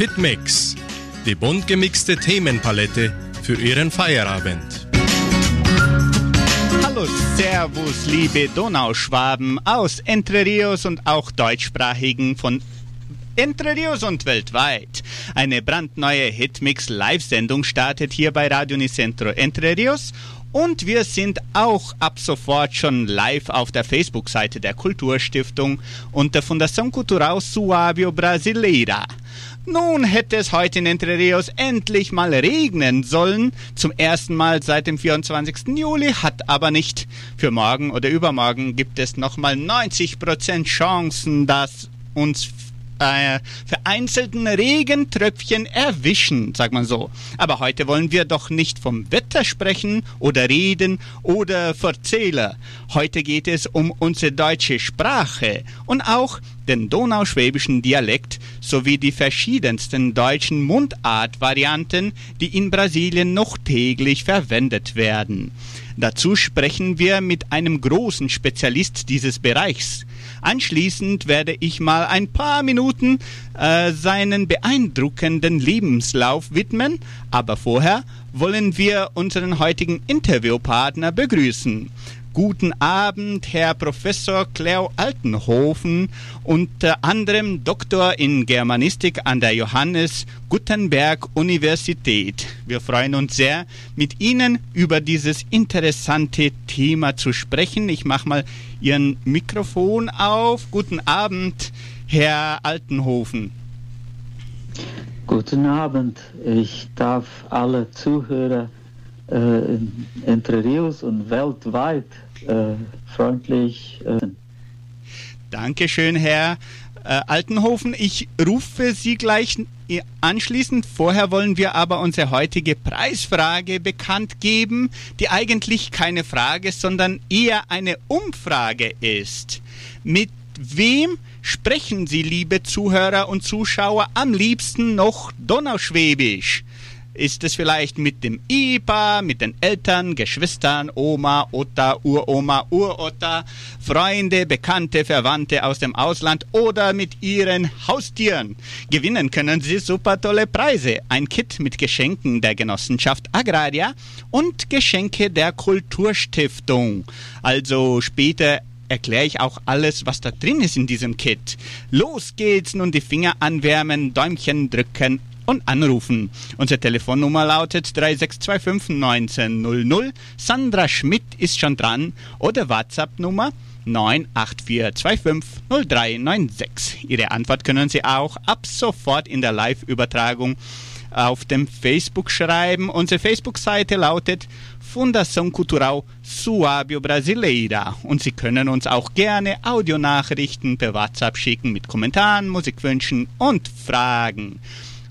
Hitmix, die bunt gemixte Themenpalette für Ihren Feierabend. Hallo, Servus, liebe Donauschwaben aus Entre Rios und auch deutschsprachigen von Entre Rios und weltweit. Eine brandneue Hitmix Live-Sendung startet hier bei Radio Nicentro Entre Rios und wir sind auch ab sofort schon live auf der Facebook-Seite der Kulturstiftung und der Fundação Cultural Suábio Brasileira. Nun hätte es heute in Entre Rios endlich mal regnen sollen. Zum ersten Mal seit dem 24. Juli, hat aber nicht. Für morgen oder übermorgen gibt es nochmal 90% Chancen, dass uns äh, vereinzelten Regentröpfchen erwischen, sagt man so. Aber heute wollen wir doch nicht vom Wetter sprechen oder reden oder verzählen. Heute geht es um unsere deutsche Sprache und auch den donauschwäbischen Dialekt sowie die verschiedensten deutschen Mundartvarianten, die in Brasilien noch täglich verwendet werden. Dazu sprechen wir mit einem großen Spezialist dieses Bereichs. Anschließend werde ich mal ein paar Minuten äh, seinen beeindruckenden Lebenslauf widmen, aber vorher wollen wir unseren heutigen Interviewpartner begrüßen. Guten Abend, Herr Professor Cleo Altenhofen, unter anderem Doktor in Germanistik an der Johannes Gutenberg Universität. Wir freuen uns sehr, mit Ihnen über dieses interessante Thema zu sprechen. Ich mache mal Ihren Mikrofon auf. Guten Abend, Herr Altenhofen. Guten Abend. Ich darf alle Zuhörer äh, Entre Rios und weltweit äh, freundlich. Äh. Dankeschön, Herr äh, Altenhofen. Ich rufe Sie gleich anschließend. Vorher wollen wir aber unsere heutige Preisfrage bekannt geben, die eigentlich keine Frage, sondern eher eine Umfrage ist. Mit wem sprechen Sie, liebe Zuhörer und Zuschauer, am liebsten noch Donauschwäbisch? Ist es vielleicht mit dem Ehepaar, mit den Eltern, Geschwistern, Oma, Otta, Uroma, Urotta, Freunde, Bekannte, Verwandte aus dem Ausland oder mit ihren Haustieren? Gewinnen können Sie super tolle Preise. Ein Kit mit Geschenken der Genossenschaft Agraria und Geschenke der Kulturstiftung. Also später erkläre ich auch alles, was da drin ist in diesem Kit. Los geht's, nun die Finger anwärmen, Däumchen drücken und anrufen. Unsere Telefonnummer lautet 3625 1900. Sandra Schmidt ist schon dran oder WhatsApp-Nummer 984250396. Ihre Antwort können Sie auch ab sofort in der Live-Übertragung auf dem Facebook schreiben. Unsere Facebook-Seite lautet Fundação Cultural Suábio Brasileira. Und Sie können uns auch gerne Audionachrichten per WhatsApp schicken mit Kommentaren, Musikwünschen und Fragen.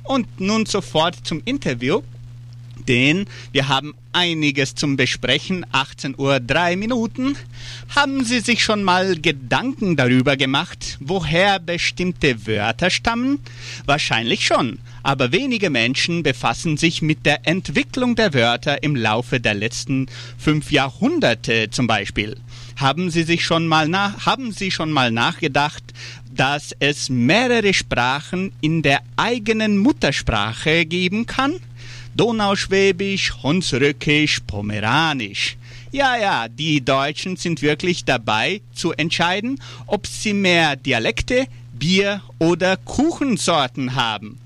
Und nun sofort zum Interview, denn wir haben einiges zum Besprechen. 18 Uhr 3 Minuten. Haben Sie sich schon mal Gedanken darüber gemacht, woher bestimmte Wörter stammen? Wahrscheinlich schon. Aber wenige Menschen befassen sich mit der Entwicklung der Wörter im Laufe der letzten fünf Jahrhunderte zum Beispiel. Haben Sie sich schon mal nach, haben Sie schon mal nachgedacht, dass es mehrere Sprachen in der eigenen Muttersprache geben kann? Donauschwäbisch, Hunsrückisch, Pomeranisch. Ja, ja, die Deutschen sind wirklich dabei zu entscheiden, ob sie mehr Dialekte, Bier oder Kuchensorten haben.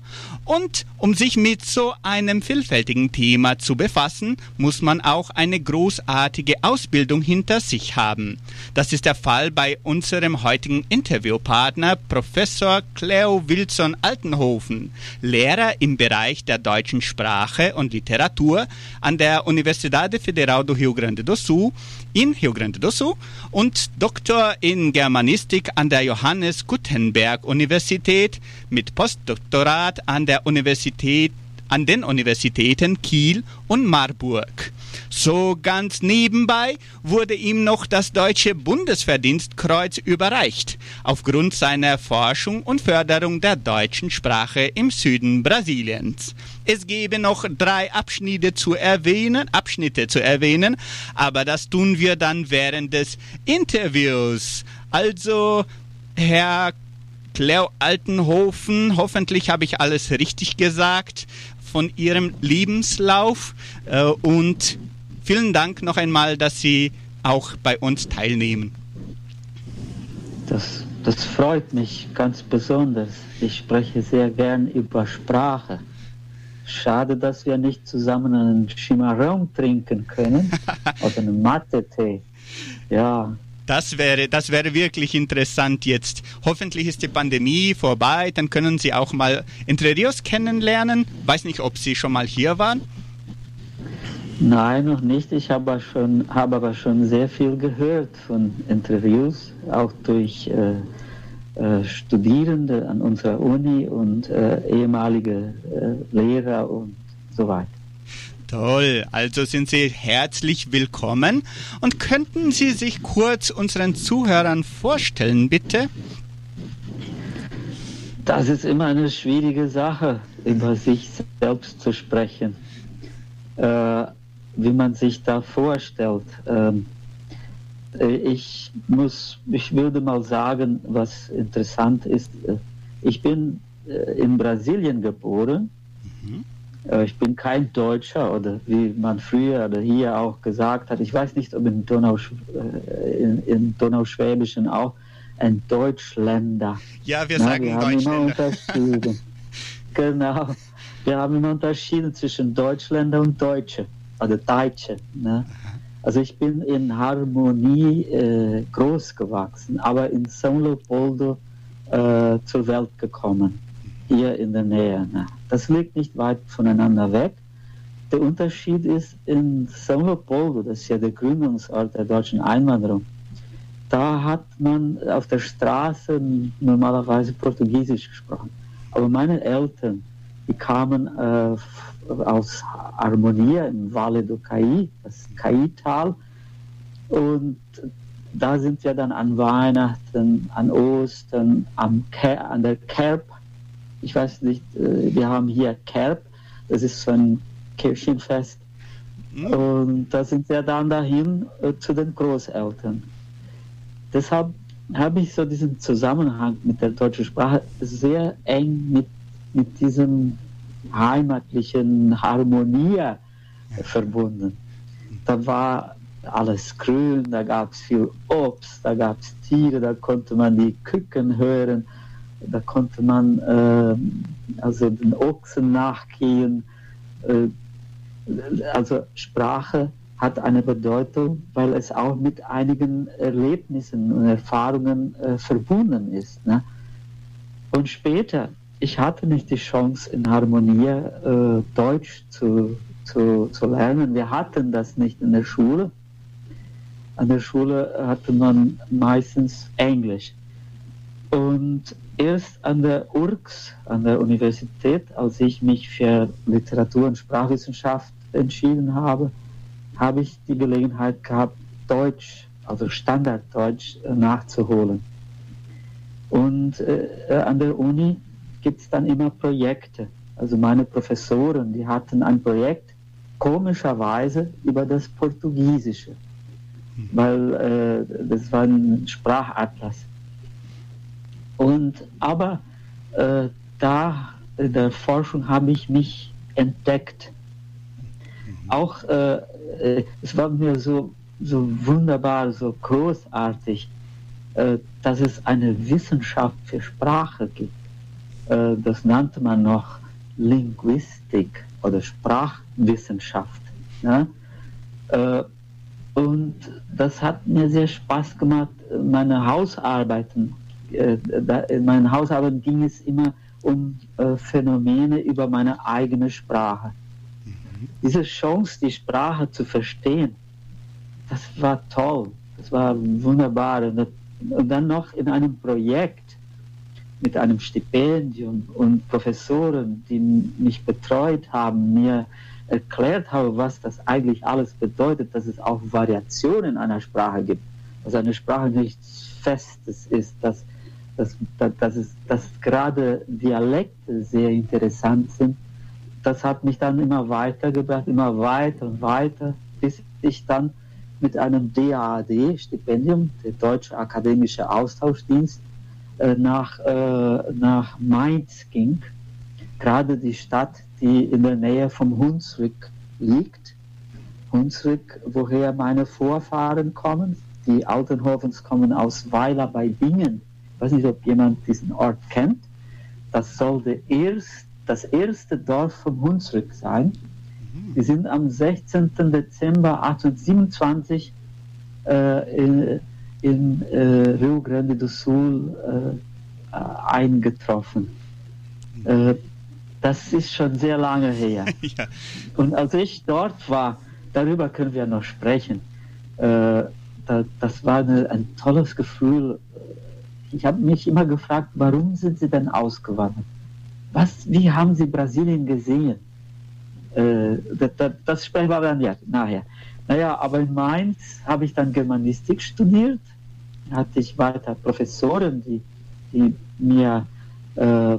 Und um sich mit so einem vielfältigen Thema zu befassen, muss man auch eine großartige Ausbildung hinter sich haben. Das ist der Fall bei unserem heutigen Interviewpartner Professor Cleo Wilson Altenhofen, Lehrer im Bereich der deutschen Sprache und Literatur an der Universidade Federal do Rio Grande do Sul in Rio Grande do Sul und Doktor in Germanistik an der Johannes Gutenberg Universität mit Postdoktorat an der Universität an den Universitäten Kiel und Marburg. So ganz nebenbei wurde ihm noch das Deutsche Bundesverdienstkreuz überreicht, aufgrund seiner Forschung und Förderung der deutschen Sprache im Süden Brasiliens. Es gäbe noch drei Abschnitte zu erwähnen, Abschnitte zu erwähnen, aber das tun wir dann während des Interviews. Also, Herr Cleo Altenhofen. Hoffentlich habe ich alles richtig gesagt von Ihrem Lebenslauf. Äh, und vielen Dank noch einmal, dass Sie auch bei uns teilnehmen. Das, das freut mich ganz besonders. Ich spreche sehr gern über Sprache. Schade, dass wir nicht zusammen einen Chimarrón trinken können oder einen Mate-Tee. Ja. Das wäre, das wäre wirklich interessant jetzt. Hoffentlich ist die Pandemie vorbei, dann können Sie auch mal Entre Rios kennenlernen. Weiß nicht, ob Sie schon mal hier waren. Nein, noch nicht. Ich habe, schon, habe aber schon sehr viel gehört von Interviews, auch durch äh, äh, Studierende an unserer Uni und äh, ehemalige äh, Lehrer und so weiter. Toll, also sind Sie herzlich willkommen und könnten Sie sich kurz unseren Zuhörern vorstellen, bitte? Das ist immer eine schwierige Sache, über sich selbst zu sprechen. Äh, wie man sich da vorstellt. Ähm, äh, ich muss, ich würde mal sagen, was interessant ist. Äh, ich bin äh, in Brasilien geboren. Mhm. Ich bin kein Deutscher oder wie man früher oder hier auch gesagt hat. Ich weiß nicht, ob in, Donau, in, in Donauschwäbischen auch ein Deutschländer. Ja, wir Na, sagen wir haben Immer unterschieden. genau. Wir haben immer unterschieden zwischen Deutschländer und Deutsche oder Deutsche. Ne? Also ich bin in Harmonie äh, groß gewachsen, aber in São Leopoldo äh, zur Welt gekommen, hier in der Nähe. Ne? Das liegt nicht weit voneinander weg. Der Unterschied ist in São Leopoldo, das ist ja der Gründungsort der deutschen Einwanderung, da hat man auf der Straße normalerweise Portugiesisch gesprochen. Aber meine Eltern, die kamen äh, aus Harmonia im Valle do Cai, das Cai-Tal. Und da sind wir dann an Weihnachten, an Ostern, am an der Kerb. Ich weiß nicht, äh, wir haben hier Kerb, das ist so ein Kirchenfest. Mhm. Und da sind wir dann dahin äh, zu den Großeltern. Deshalb habe ich so diesen Zusammenhang mit der deutschen Sprache sehr eng mit, mit diesem heimatlichen Harmonie verbunden. Da war alles grün, da gab es viel Obst, da gab es Tiere, da konnte man die Küken hören, da konnte man äh, also den Ochsen nachgehen. Äh, also Sprache hat eine Bedeutung, weil es auch mit einigen Erlebnissen und Erfahrungen äh, verbunden ist. Ne? Und später, ich hatte nicht die Chance, in Harmonie äh, Deutsch zu, zu, zu lernen. Wir hatten das nicht in der Schule. An der Schule hatte man meistens Englisch. Und erst an der URCS, an der Universität, als ich mich für Literatur und Sprachwissenschaft entschieden habe, habe ich die Gelegenheit gehabt, Deutsch, also Standarddeutsch, äh, nachzuholen. Und äh, an der Uni gibt es dann immer Projekte. Also meine Professoren, die hatten ein Projekt, komischerweise über das Portugiesische, mhm. weil äh, das war ein Sprachatlas. Und aber äh, da in der Forschung habe ich mich entdeckt. Mhm. Auch äh, äh, es war mir so, so wunderbar, so großartig, äh, dass es eine Wissenschaft für Sprache gibt äh, das nannte man noch Linguistik oder Sprachwissenschaft. Äh, und das hat mir sehr Spaß gemacht. Meine Hausarbeiten, äh, in meinen Hausarbeiten ging es immer um Phänomene über meine eigene Sprache. Mhm. Diese Chance, die Sprache zu verstehen, das war toll, das war wunderbar. Und dann noch in einem Projekt, mit einem Stipendium und Professoren, die mich betreut haben, mir erklärt haben, was das eigentlich alles bedeutet, dass es auch Variationen einer Sprache gibt, dass eine Sprache nichts Festes ist, dass, dass, dass, es, dass gerade Dialekte sehr interessant sind. Das hat mich dann immer weitergebracht, immer weiter und weiter, bis ich dann mit einem DAAD-Stipendium, der Deutsche Akademische Austauschdienst, äh, nach, äh, nach Mainz ging, gerade die Stadt, die in der Nähe vom Hunsrück liegt. Hunsrück, woher meine Vorfahren kommen. Die Altenhofens kommen aus Weiler bei Bingen. Ich weiß nicht, ob jemand diesen Ort kennt. Das sollte erst das erste Dorf vom Hunsrück sein. Wir sind am 16. Dezember 1827 äh, in, in äh, Rio Grande do Sul äh, eingetroffen. Äh, das ist schon sehr lange her. ja. Und als ich dort war, darüber können wir noch sprechen. Äh, da, das war eine, ein tolles Gefühl. Ich habe mich immer gefragt, warum sind Sie denn ausgewandert? Was, wie haben Sie Brasilien gesehen? Äh, das, das, das sprechen wir dann ja, nachher. Naja, aber in Mainz habe ich dann Germanistik studiert. Hatte ich weiter Professoren, die, die mir äh,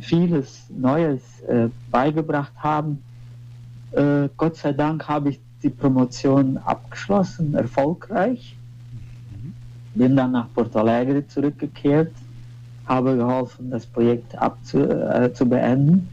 vieles Neues äh, beigebracht haben. Äh, Gott sei Dank habe ich die Promotion abgeschlossen, erfolgreich. Bin dann nach Porto Alegre zurückgekehrt, habe geholfen, das Projekt abzu, äh, zu beenden.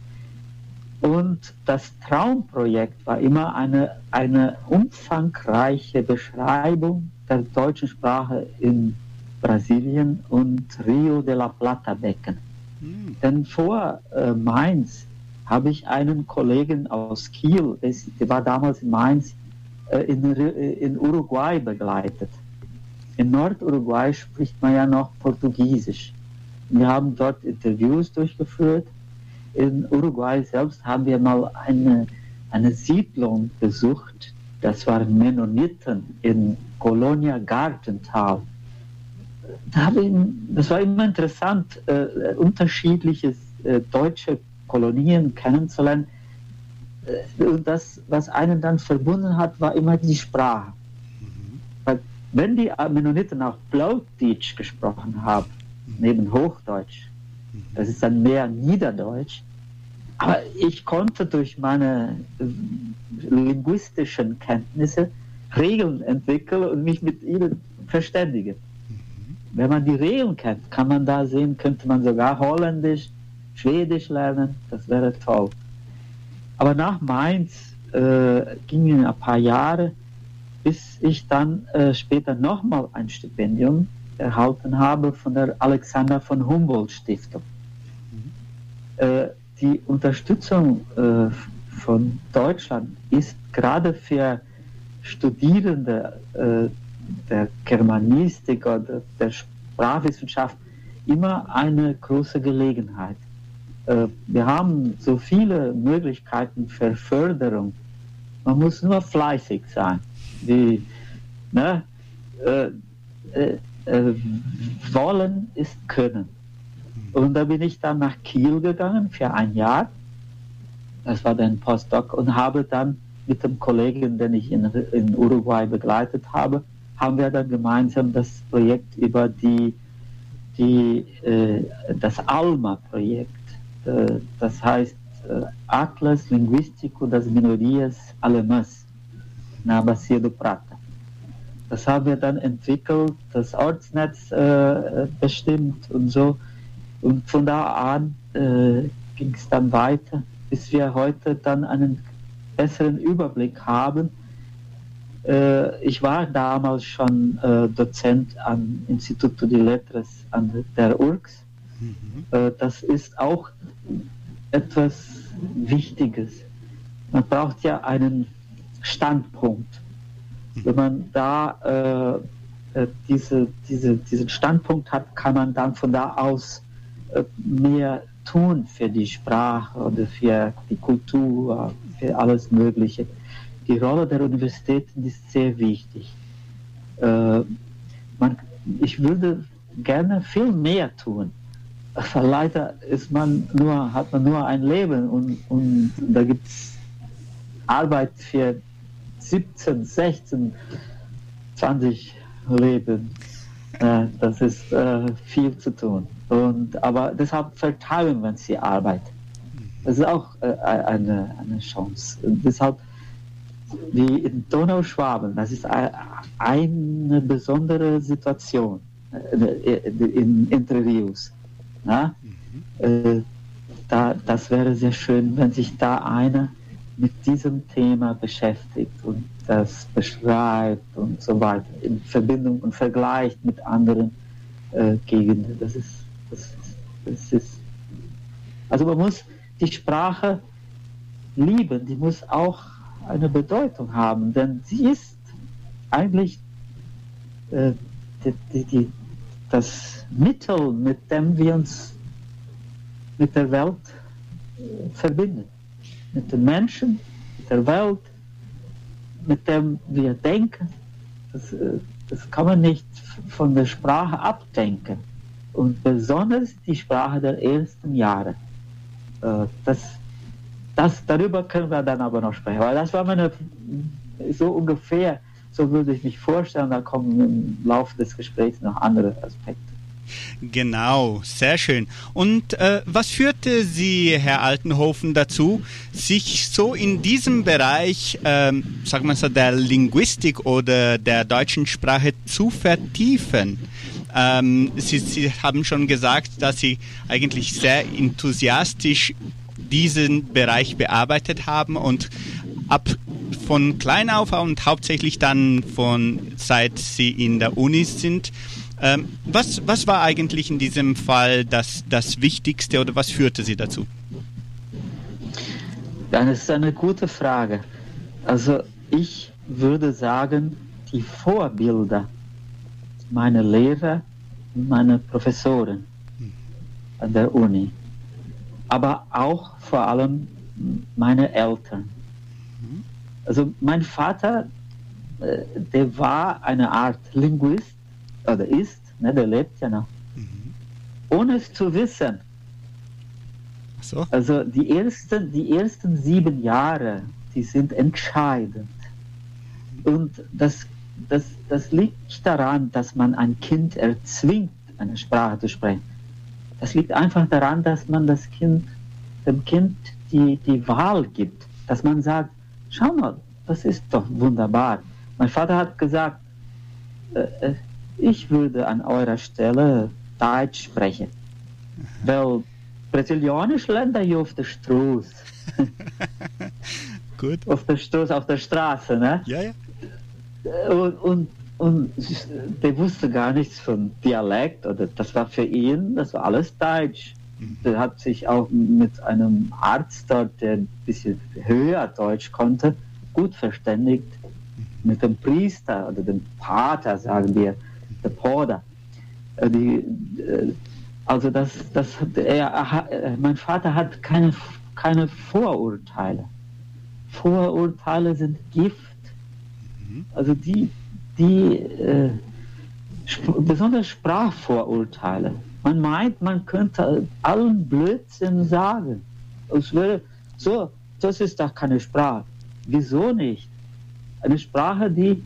Und das Traumprojekt war immer eine, eine umfangreiche Beschreibung der deutschen Sprache in Brasilien und Rio de la Plata Becken. Mhm. Denn vor äh, Mainz habe ich einen Kollegen aus Kiel, der war damals in Mainz, äh, in, in Uruguay begleitet. In Norduruguay spricht man ja noch Portugiesisch. Wir haben dort Interviews durchgeführt in Uruguay selbst haben wir mal eine, eine Siedlung besucht. Das waren Mennoniten in Colonia Gartental. Das war immer interessant, äh, unterschiedliche äh, deutsche Kolonien kennenzulernen. Äh, und das, was einen dann verbunden hat, war immer die Sprache. Mhm. Wenn die Mennoniten auch Plautdeutsch gesprochen haben, neben Hochdeutsch, mhm. das ist dann mehr Niederdeutsch, aber ich konnte durch meine äh, linguistischen Kenntnisse Regeln entwickeln und mich mit ihnen verständigen. Mhm. Wenn man die Regeln kennt, kann man da sehen, könnte man sogar Holländisch, Schwedisch lernen. Das wäre toll. Aber nach Mainz äh, gingen ein paar Jahre, bis ich dann äh, später nochmal ein Stipendium erhalten habe von der Alexander von Humboldt Stiftung. Mhm. Äh, die Unterstützung äh, von Deutschland ist gerade für Studierende äh, der Germanistik oder der Sprachwissenschaft immer eine große Gelegenheit. Äh, wir haben so viele Möglichkeiten für Förderung. Man muss nur fleißig sein. Die, ne, äh, äh, äh, wollen ist können. Und da bin ich dann nach Kiel gegangen für ein Jahr. Das war dann Postdoc und habe dann mit dem Kollegen, den ich in, in Uruguay begleitet habe, haben wir dann gemeinsam das Projekt über die, die, äh, das ALMA-Projekt, äh, das heißt äh, Atlas Linguístico das Minorias Alemãs, na Bacia do Prata. Das haben wir dann entwickelt, das Ortsnetz äh, bestimmt und so. Und von da an äh, ging es dann weiter, bis wir heute dann einen besseren Überblick haben. Äh, ich war damals schon Dozent am Instituto de Letras an der URGS. Mhm. Das ist auch etwas Wichtiges. Man braucht ja einen Standpunkt. Wenn man da äh, äh, diese, diese, diesen Standpunkt hat, kann man dann von da aus äh, mehr tun für die Sprache oder für die Kultur, für alles Mögliche. Die Rolle der Universitäten ist sehr wichtig. Äh, man, ich würde gerne viel mehr tun. Aber leider ist man nur, hat man nur ein Leben und, und da gibt es Arbeit für 17, 16, 20 Leben. Äh, das ist äh, viel zu tun. Und, aber deshalb verteilen wir sie Arbeit. Das ist auch äh, eine, eine Chance. Und deshalb, wie in Donauschwaben, das ist eine besondere Situation. in Interviews. Na? Mhm. da, das wäre sehr schön, wenn sich da einer mit diesem Thema beschäftigt und das beschreibt und so weiter in Verbindung und vergleicht mit anderen äh, Gegenden. Das ist, das, das ist, also man muss die Sprache lieben, die muss auch eine Bedeutung haben, denn sie ist eigentlich äh, die, die, die, das Mittel, mit dem wir uns mit der Welt äh, verbinden. Mit den Menschen, mit der Welt, mit dem wir denken. Das, äh, das kann man nicht von der Sprache abdenken. Und besonders die Sprache der ersten Jahre. Äh, das, das, darüber können wir dann aber noch sprechen. Weil das war meine, so ungefähr, so würde ich mich vorstellen, da kommen im Laufe des Gesprächs noch andere Aspekte. Genau, sehr schön. Und äh, was führte Sie, Herr Altenhofen, dazu, sich so in diesem Bereich, ähm, sagen wir so, der Linguistik oder der deutschen Sprache zu vertiefen? Ähm, Sie, Sie haben schon gesagt, dass Sie eigentlich sehr enthusiastisch diesen Bereich bearbeitet haben und ab von klein auf und hauptsächlich dann von seit Sie in der Uni sind, ähm, was, was war eigentlich in diesem Fall das, das Wichtigste oder was führte Sie dazu? Das ist eine gute Frage. Also ich würde sagen, die Vorbilder meine Lehrer und meine Professoren an der Uni, aber auch vor allem meine Eltern. Also mein Vater, äh, der war eine Art Linguist oder ist, ne, der lebt ja noch, mhm. ohne es zu wissen. So. Also die ersten, die ersten sieben Jahre, die sind entscheidend. Und das, das, das liegt nicht daran, dass man ein Kind erzwingt, eine Sprache zu sprechen. Das liegt einfach daran, dass man das Kind, dem Kind die, die Wahl gibt. Dass man sagt, schau mal, das ist doch wunderbar. Mein Vater hat gesagt, äh, äh ich würde an eurer Stelle Deutsch sprechen. Weil Brasilianisch lernt ihr auf der Straße. Gut. Auf der Straße, auf der Straße, ne? Ja, ja. Und, und, und der wusste gar nichts von Dialekt oder das war für ihn, das war alles Deutsch. Mhm. Der hat sich auch mit einem Arzt dort, der ein bisschen höher Deutsch konnte, gut verständigt. Mhm. Mit dem Priester oder dem Pater, sagen wir, der Porter. Äh, die, äh, also das, das, er, äh, mein Vater hat keine, keine Vorurteile. Vorurteile sind Gift. Mhm. Also die, die äh, sp besonders Sprachvorurteile. Man meint, man könnte allen Blödsinn sagen. Es wäre so, das ist doch keine Sprache. Wieso nicht? Eine Sprache, die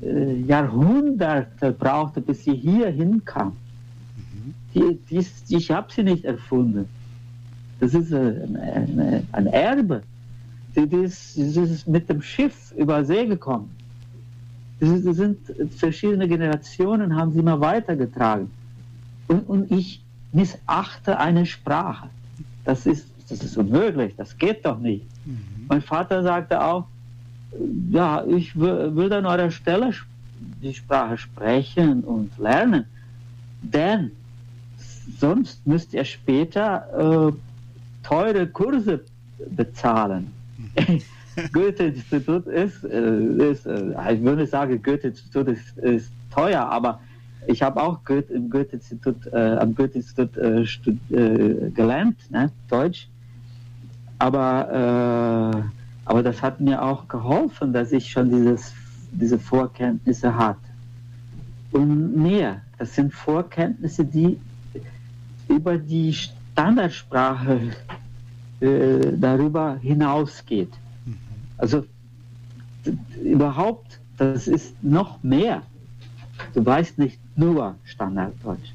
Jahrhunderte brauchte, bis sie hier hinkam. Mhm. Die, die, ich habe sie nicht erfunden. Das ist ein, ein, ein Erbe. Die, die, ist, die ist mit dem Schiff über See gekommen. Das sind verschiedene Generationen, haben sie immer weitergetragen. Und, und ich missachte eine Sprache. Das ist, das ist unmöglich, das geht doch nicht. Mhm. Mein Vater sagte auch, ja, ich würde an eurer Stelle die Sprache sprechen und lernen, denn sonst müsst ihr später äh, teure Kurse bezahlen. Goethe-Institut ist, äh, ist äh, ich würde sagen, Goethe-Institut ist, ist, teuer, aber ich habe auch Goethe, im Goethe-Institut, äh, am Goethe-Institut äh, äh, gelernt, ne, Deutsch. Aber aber das hat mir auch geholfen, dass ich schon dieses, diese Vorkenntnisse hatte. Und mehr, das sind Vorkenntnisse, die über die Standardsprache äh, darüber hinausgeht. Mhm. Also überhaupt, das ist noch mehr. Du weißt nicht nur Standarddeutsch.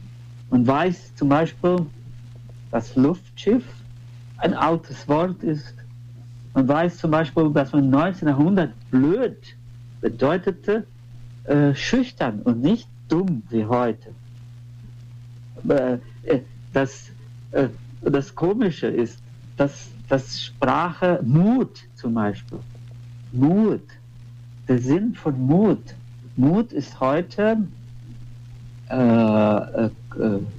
Man weiß zum Beispiel, dass Luftschiff ein altes Wort ist man weiß zum Beispiel, dass man 1900 blöd bedeutete äh, schüchtern und nicht dumm wie heute. äh, das, äh, das Komische ist, dass, dass Sprache Mut zum Beispiel, Mut, der Sinn von Mut, Mut ist heute äh,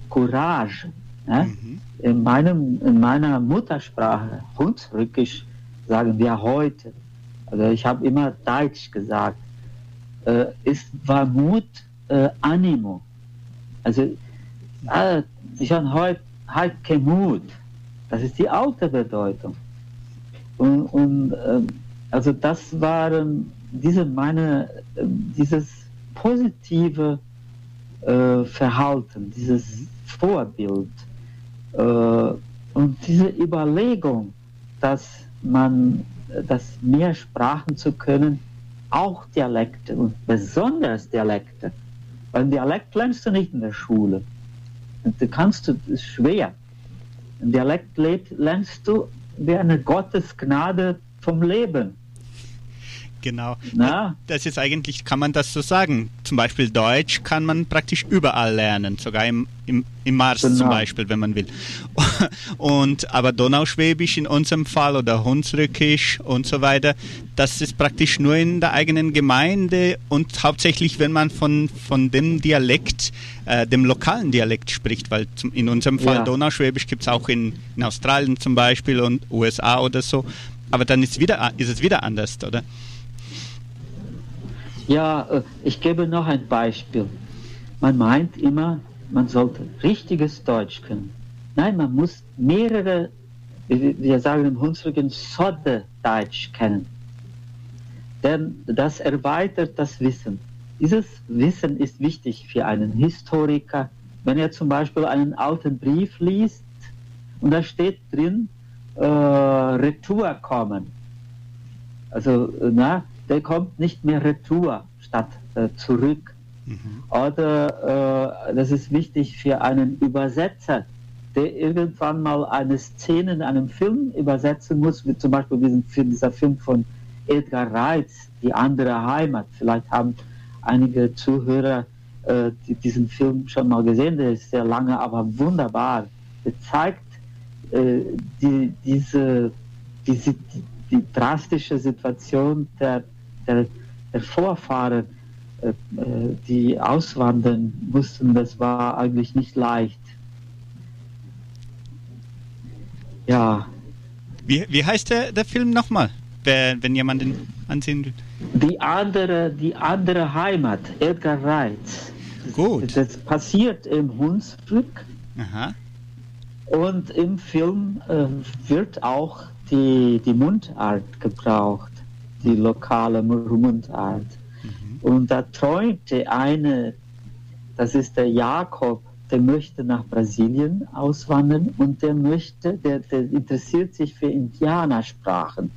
Courage. Ne? Mhm. In, meinem, in meiner Muttersprache, Hunsrückisch, sagen wir heute. Also ich habe immer Deutsch gesagt. Äh, ist, war Mut äh, Animo. Also äh, ich habe heute halt kein Mut. Das ist die alte Bedeutung. Und, und äh, also das waren diese meine, äh, dieses positive äh, Verhalten, dieses Vorbild äh, und diese Überlegung, dass man, dass mehr Sprachen zu können, auch Dialekte und besonders Dialekte. Weil Dialekt lernst du nicht in der Schule. Und du kannst du, das ist schwer. Ein Dialekt lernst du wie eine Gottesgnade vom Leben. Genau. Na? Das ist eigentlich, kann man das so sagen. Zum Beispiel Deutsch kann man praktisch überall lernen, sogar im, im, im Mars genau. zum Beispiel, wenn man will. Und aber Donauschwäbisch in unserem Fall oder Hunsrückisch und so weiter, das ist praktisch nur in der eigenen Gemeinde und hauptsächlich, wenn man von, von dem Dialekt, äh, dem lokalen Dialekt spricht, weil zum, in unserem Fall ja. Donauschwäbisch gibt es auch in, in Australien zum Beispiel und USA oder so. Aber dann ist, wieder, ist es wieder anders, oder? Ja, äh, ich gebe noch ein Beispiel. Man meint immer, man sollte richtiges Deutsch können. Nein, man muss mehrere, wir sagen im Hunsrücken, Sodde Deutsch kennen. Denn das erweitert das Wissen. Dieses Wissen ist wichtig für einen Historiker. Wenn er zum Beispiel einen alten Brief liest und da steht drin, äh, Retour kommen. Also, na, der kommt nicht mehr retour statt äh, zurück. Mhm. Oder äh, das ist wichtig für einen Übersetzer, der irgendwann mal eine Szene in einem Film übersetzen muss, wie zum Beispiel diesen, dieser Film von Edgar Reitz, Die andere Heimat. Vielleicht haben einige Zuhörer äh, die, diesen Film schon mal gesehen, der ist sehr lange, aber wunderbar. Der zeigt äh, die, diese, diese, die, die drastische Situation der der, der Vorfahren, äh, äh, die auswandern mussten, das war eigentlich nicht leicht. Ja. Wie, wie heißt der, der Film nochmal, wenn jemand den ansehen will? Die andere, die andere Heimat, Edgar Reitz. Gut. Das passiert im Hunsrück. Aha. Und im Film äh, wird auch die, die Mundart gebraucht die lokale Mundart. Mhm. Und da träumte eine, das ist der Jakob, der möchte nach Brasilien auswandern und der möchte, der, der interessiert sich für Indianersprachen.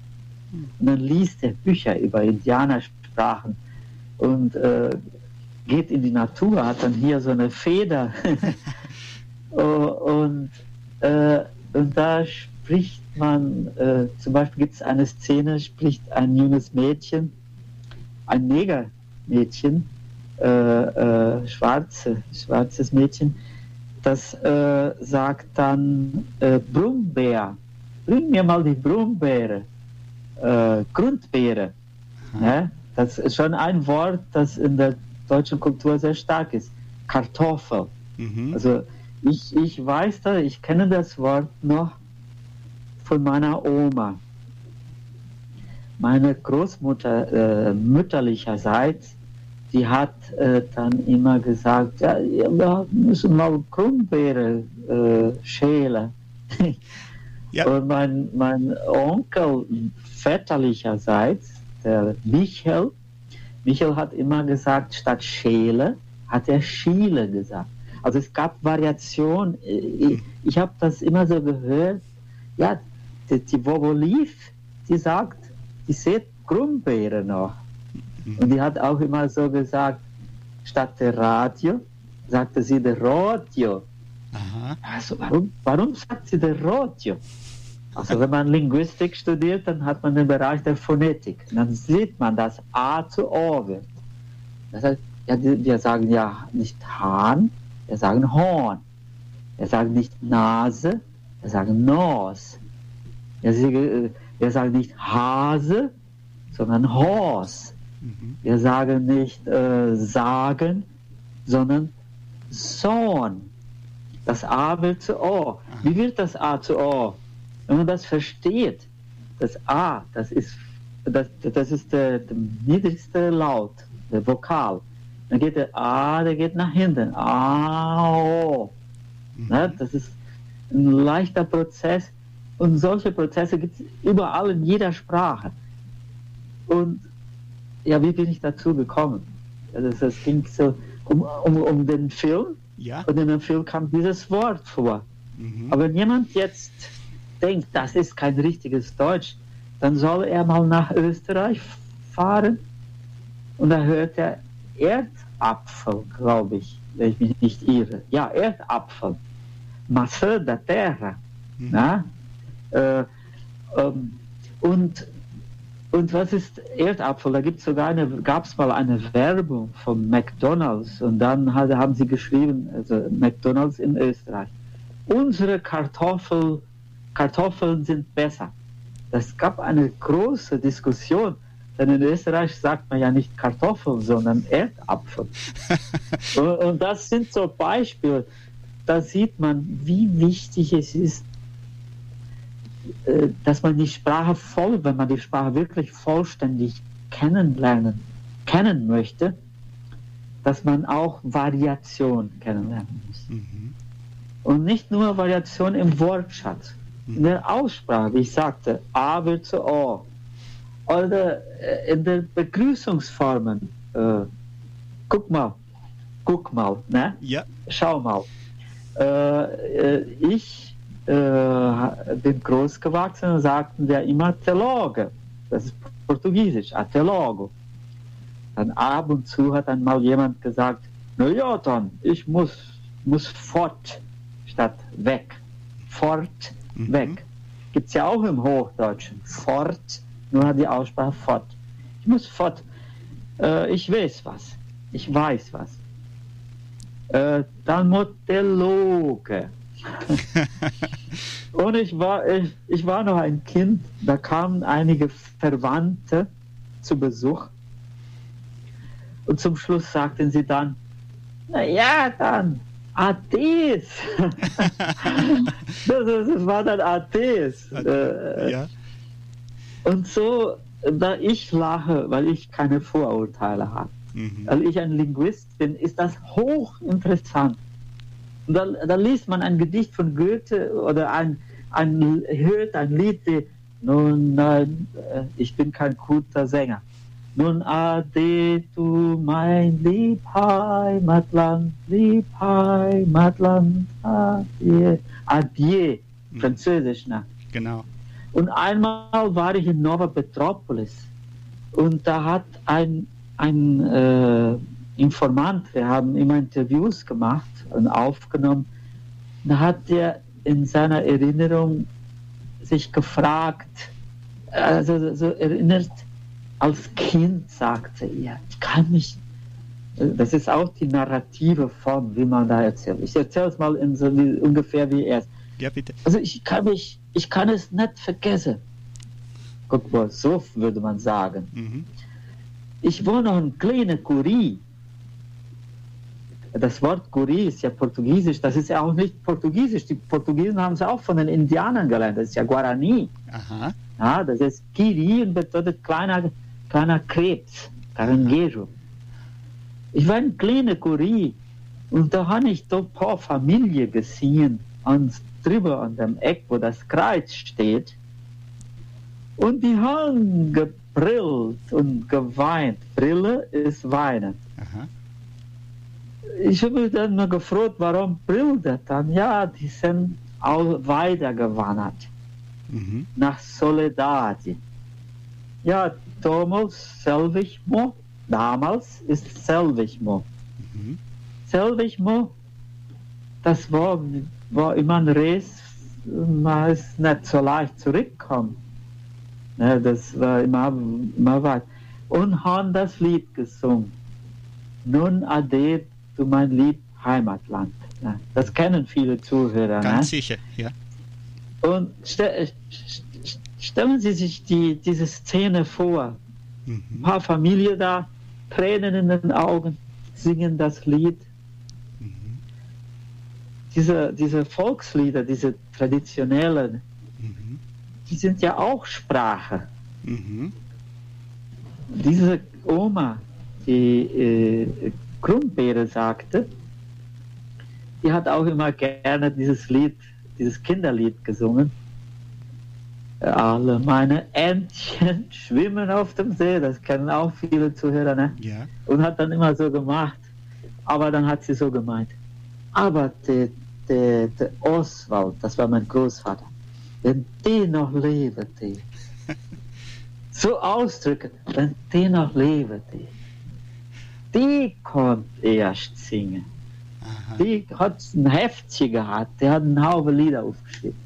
Mhm. Und dann liest er Bücher über Indianersprachen und äh, geht in die Natur, hat dann hier so eine Feder. und, äh, und da spricht man, äh, zum Beispiel gibt es eine Szene, spricht ein junges Mädchen, ein Negermädchen, äh, äh, schwarze, schwarzes Mädchen, das äh, sagt dann äh, Brummbär, bring mir mal die Brumbeere, äh, Grundbeere. Ne? Das ist schon ein Wort, das in der deutschen Kultur sehr stark ist. Kartoffel. Mhm. Also ich, ich weiß da, ich kenne das Wort noch von meiner Oma. Meine Großmutter äh, mütterlicherseits, die hat äh, dann immer gesagt, ja, wir müssen mal Krummbeere äh, schälen. ja. Und mein, mein Onkel väterlicherseits, der Michael, Michael hat immer gesagt, statt Schäle hat er Schiele gesagt. Also es gab Variationen. Ich, ich habe das immer so gehört. Ja, die, die Vovoliv, die sagt, die sieht Grumbeere noch. Mhm. Und die hat auch immer so gesagt, statt der Radio, sagte sie der Radio. Aha. Also warum, warum sagt sie der Radio? Also wenn man Linguistik studiert, dann hat man den Bereich der Phonetik. Und dann sieht man, dass A zu O wird. Das heißt, ja, wir sagen ja nicht Hahn, wir sagen Horn. Er sagt nicht Nase, er sagt Nose. Er, sagt- er sagt nicht Hase, sondern Horse. Mhm. Wir sagen nicht äh, sagen, sondern Sohn. Das A wird zu O. Wie wird das A zu O? Wenn man das versteht, das A, das ist, das, das ist der, der niedrigste Laut, der Vokal. Dann geht der A, der geht nach hinten. A, O. Ne? Das ist ein leichter Prozess. Und solche Prozesse gibt es überall in jeder Sprache. Und ja, wie bin ich dazu gekommen? Also es ging so um, um, um den Film Ja. und in dem Film kam dieses Wort vor. Mhm. Aber wenn jemand jetzt denkt, das ist kein richtiges Deutsch, dann soll er mal nach Österreich fahren und da hört er Erdapfel, glaube ich, wenn ich mich nicht irre. Ja, Erdapfel. Maçã da terra. Mhm. Na? Äh, ähm, und, und was ist Erdapfel? Da gibt sogar eine, gab es mal eine Werbung von McDonalds und dann hat, haben sie geschrieben, also McDonalds in Österreich. Unsere Kartoffel, Kartoffeln sind besser. Das gab eine große Diskussion, denn in Österreich sagt man ja nicht Kartoffeln, sondern Erdapfel. und, und das sind so Beispiele, da sieht man, wie wichtig es ist, dass man die Sprache voll, wenn man die Sprache wirklich vollständig kennenlernen, kennen möchte, dass man auch Variation kennenlernen muss. Mhm. Und nicht nur Variation im Wortschatz, in der Aussprache, wie ich sagte, A wird zu O. Oder äh, in den Begrüßungsformen. Äh, guck mal, guck mal, ne? Ja. schau mal, äh, äh, ich äh, bin groß gewachsen sagten wir immer Teloge. Das ist Portugiesisch, a Telogo. Dann ab und zu hat dann mal jemand gesagt, na ja, dann, ich muss, muss fort statt weg. Fort, Mhm. weg. Gibt es ja auch im Hochdeutschen. Fort, nur hat die Aussprache fort. Ich muss fort. Äh, ich weiß was. Ich weiß was. Äh, dann Modelloge. Und ich war, ich, ich war noch ein Kind, da kamen einige Verwandte zu Besuch. Und zum Schluss sagten sie dann, na ja, dann, Ades. das, das war dann Ades. Äh, ja. Und so, da ich lache, weil ich keine Vorurteile habe, Mhm. weil ich ein Linguist bin, ist das hochinteressant. Und da, da liest man ein Gedicht von Goethe oder ein, ein, hört ein Lied, die, nun, nein, äh, ich bin kein guter Sänger. Nun ade du mein lieb Heimatland, lieb Heimatland, adieu, adieu, Mhm. französisch, ne? Genau. Und einmal war ich in Nova Petropolis und da hat ein, ein äh, Informant, wir haben immer Interviews gemacht und aufgenommen, da hat er in seiner Erinnerung sich gefragt, also so erinnert, als Kind sagte er, ich kann mich, das ist auch die narrative Form, wie man da erzählt. Ich erzähle es mal in so wie, ungefähr wie er es Ja, bitte. also ich kann mich, ich kann es nicht vergessen. Guck mal, so würde man sagen. Mhm. Ich war noch ein kleiner Curie. Das Wort Curie ist ja portugiesisch, das ist ja auch nicht portugiesisch. Die Portugiesen haben es auch von den Indianern gelernt, das ist ja Guarani. Aha. Ja, das ist Kiri und bedeutet kleiner, kleiner Krebs, Caranguejo. Ich war ein kleiner Curie und da habe ich da ein paar Familien gesehen, und drüber an dem Eck, wo das Kreuz steht. Und die haben gebrillt und geweint. Brille ist weinen. Aha. Ich habe mich dann mal gefragt, warum brillt er dann? Ja, die sind auch weitergewandert Mhm. nach Soledad. Ja, damals Selvismo, damals ist Selvismo. Mhm. Selvismo, das war, war immer ein Reis, man ist nicht so leicht zurückgekommen. Ne, das war immer, immer weit. Und haben das Lied gesungen. Nun ade, du mein lieb Heimatland. Das kennen viele Zuhörer. Ganz ne? sicher, ja. Und ste st stellen Sie sich die, diese Szene vor. Ein Mhm. paar Familie da, Tränen in den Augen, singen das Lied. Mhm. Diese, diese Volkslieder, diese traditionellen, Mhm. die sind ja auch Sprache. Mhm. Diese Oma, die äh, Krummbeere sagte, die hat auch immer gerne dieses Lied, dieses Kinderlied gesungen. Alle meine Entchen schwimmen auf dem See, das kennen auch viele Zuhörer, ne? Ja. Und hat dann immer so gemacht. Aber dann hat sie so gemeint. Aber der, der, der Oswald, das war mein Großvater, wenn die noch lebe, die. So ausdrücken, wenn die noch lebe, die. Die konnte erst singen. Aha. Die hat ein Heftchen gehabt, der hat einen Haufen Lieder aufgeschrieben.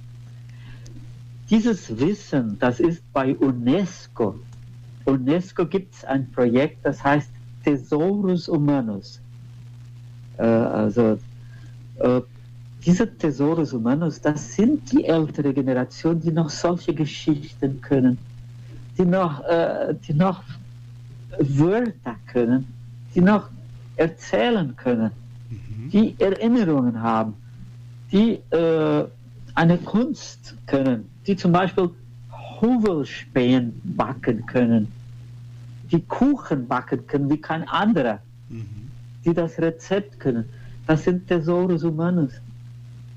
Dieses Wissen, das ist bei UNESCO. UNESCO gibt es ein Projekt, das heißt Thesaurus Humanus. Äh, also äh, diese Thesaurus Humanus, das sind die ältere Generation, die noch solche Geschichten können, die noch, äh, die noch Wörter können, die noch erzählen können Mhm. die Erinnerungen haben, die äh, eine Kunst können, die zum Beispiel Huvelspähen backen können, die Kuchen backen können wie kein anderer, Mhm. die das Rezept können. Das sind Thesaurus Humanus.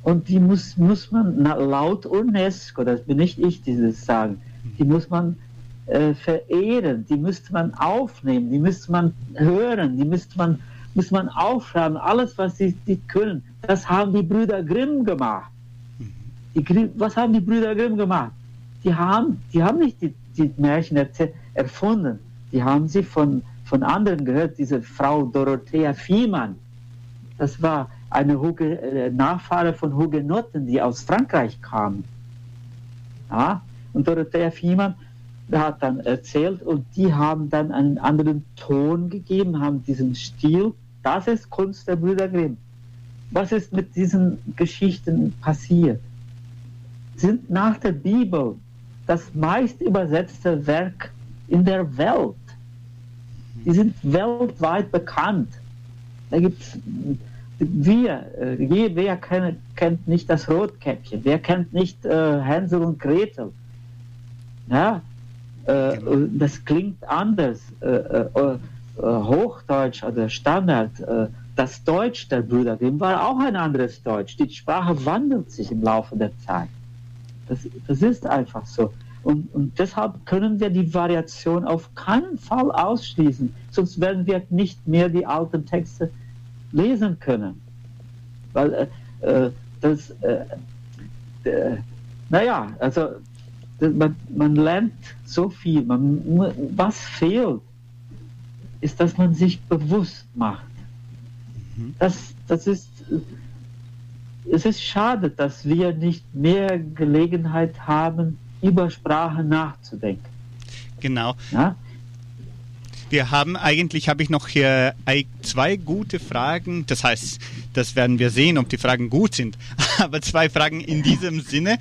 Und die muss, muss man laut UNESCO, das bin nicht ich, die das sagen, die muss man äh, verehren, die müsste man aufnehmen, die müsste man hören, die müsste man, müsste man aufschreiben, alles, was sie die können. Das haben die Brüder Grimm gemacht. Die, was haben die Brüder Grimm gemacht? Die haben, die haben nicht die, die Märchen erfunden, die haben sie von, von anderen gehört, diese Frau Dorothea Viehmann. Das war eine Huge, äh, Nachfahre von Hugenotten, die aus Frankreich kamen. Ja? Und Dorothea Viehmann hat dann erzählt und die haben dann einen anderen Ton gegeben, haben diesen Stil. Das ist Kunst der Brüder Grimm. Was ist mit diesen Geschichten passiert? Sind nach der Bibel das meist übersetzte Werk in der Welt. Die sind weltweit bekannt. Da gibt's wir, äh, je- wer kennt, kennt nicht das Rotkäppchen? Wer kennt nicht äh, Hänsel und Gretel? Ja, äh, Genau. und das klingt anders. Äh, äh, äh, Hochdeutsch oder Standard. Äh, das Deutsch der Brüder Grimm war auch ein anderes Deutsch. Die Sprache wandelt sich im Laufe der Zeit. Das, das ist einfach so. Und, und deshalb können wir die Variation auf keinen Fall ausschließen. Sonst werden wir nicht mehr die alten Texte lesen können. Weil äh, äh, das, äh, äh, naja, also man, man lernt so viel. Man, was fehlt, ist, dass man sich bewusst macht. Das, das ist, es ist schade, dass wir nicht mehr Gelegenheit haben, über Sprache nachzudenken. Genau. Ja? Wir haben eigentlich, habe ich noch hier zwei gute Fragen. Das heißt, das werden wir sehen, ob die Fragen gut sind. Aber zwei Fragen in diesem Sinne.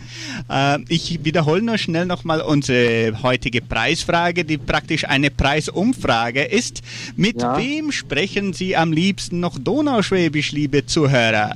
Äh, ich wiederhole nur schnell nochmal unsere heutige Preisfrage, die praktisch eine Preisumfrage ist. Mit Ja. wem sprechen Sie am liebsten noch Donauschwäbisch, liebe Zuhörer?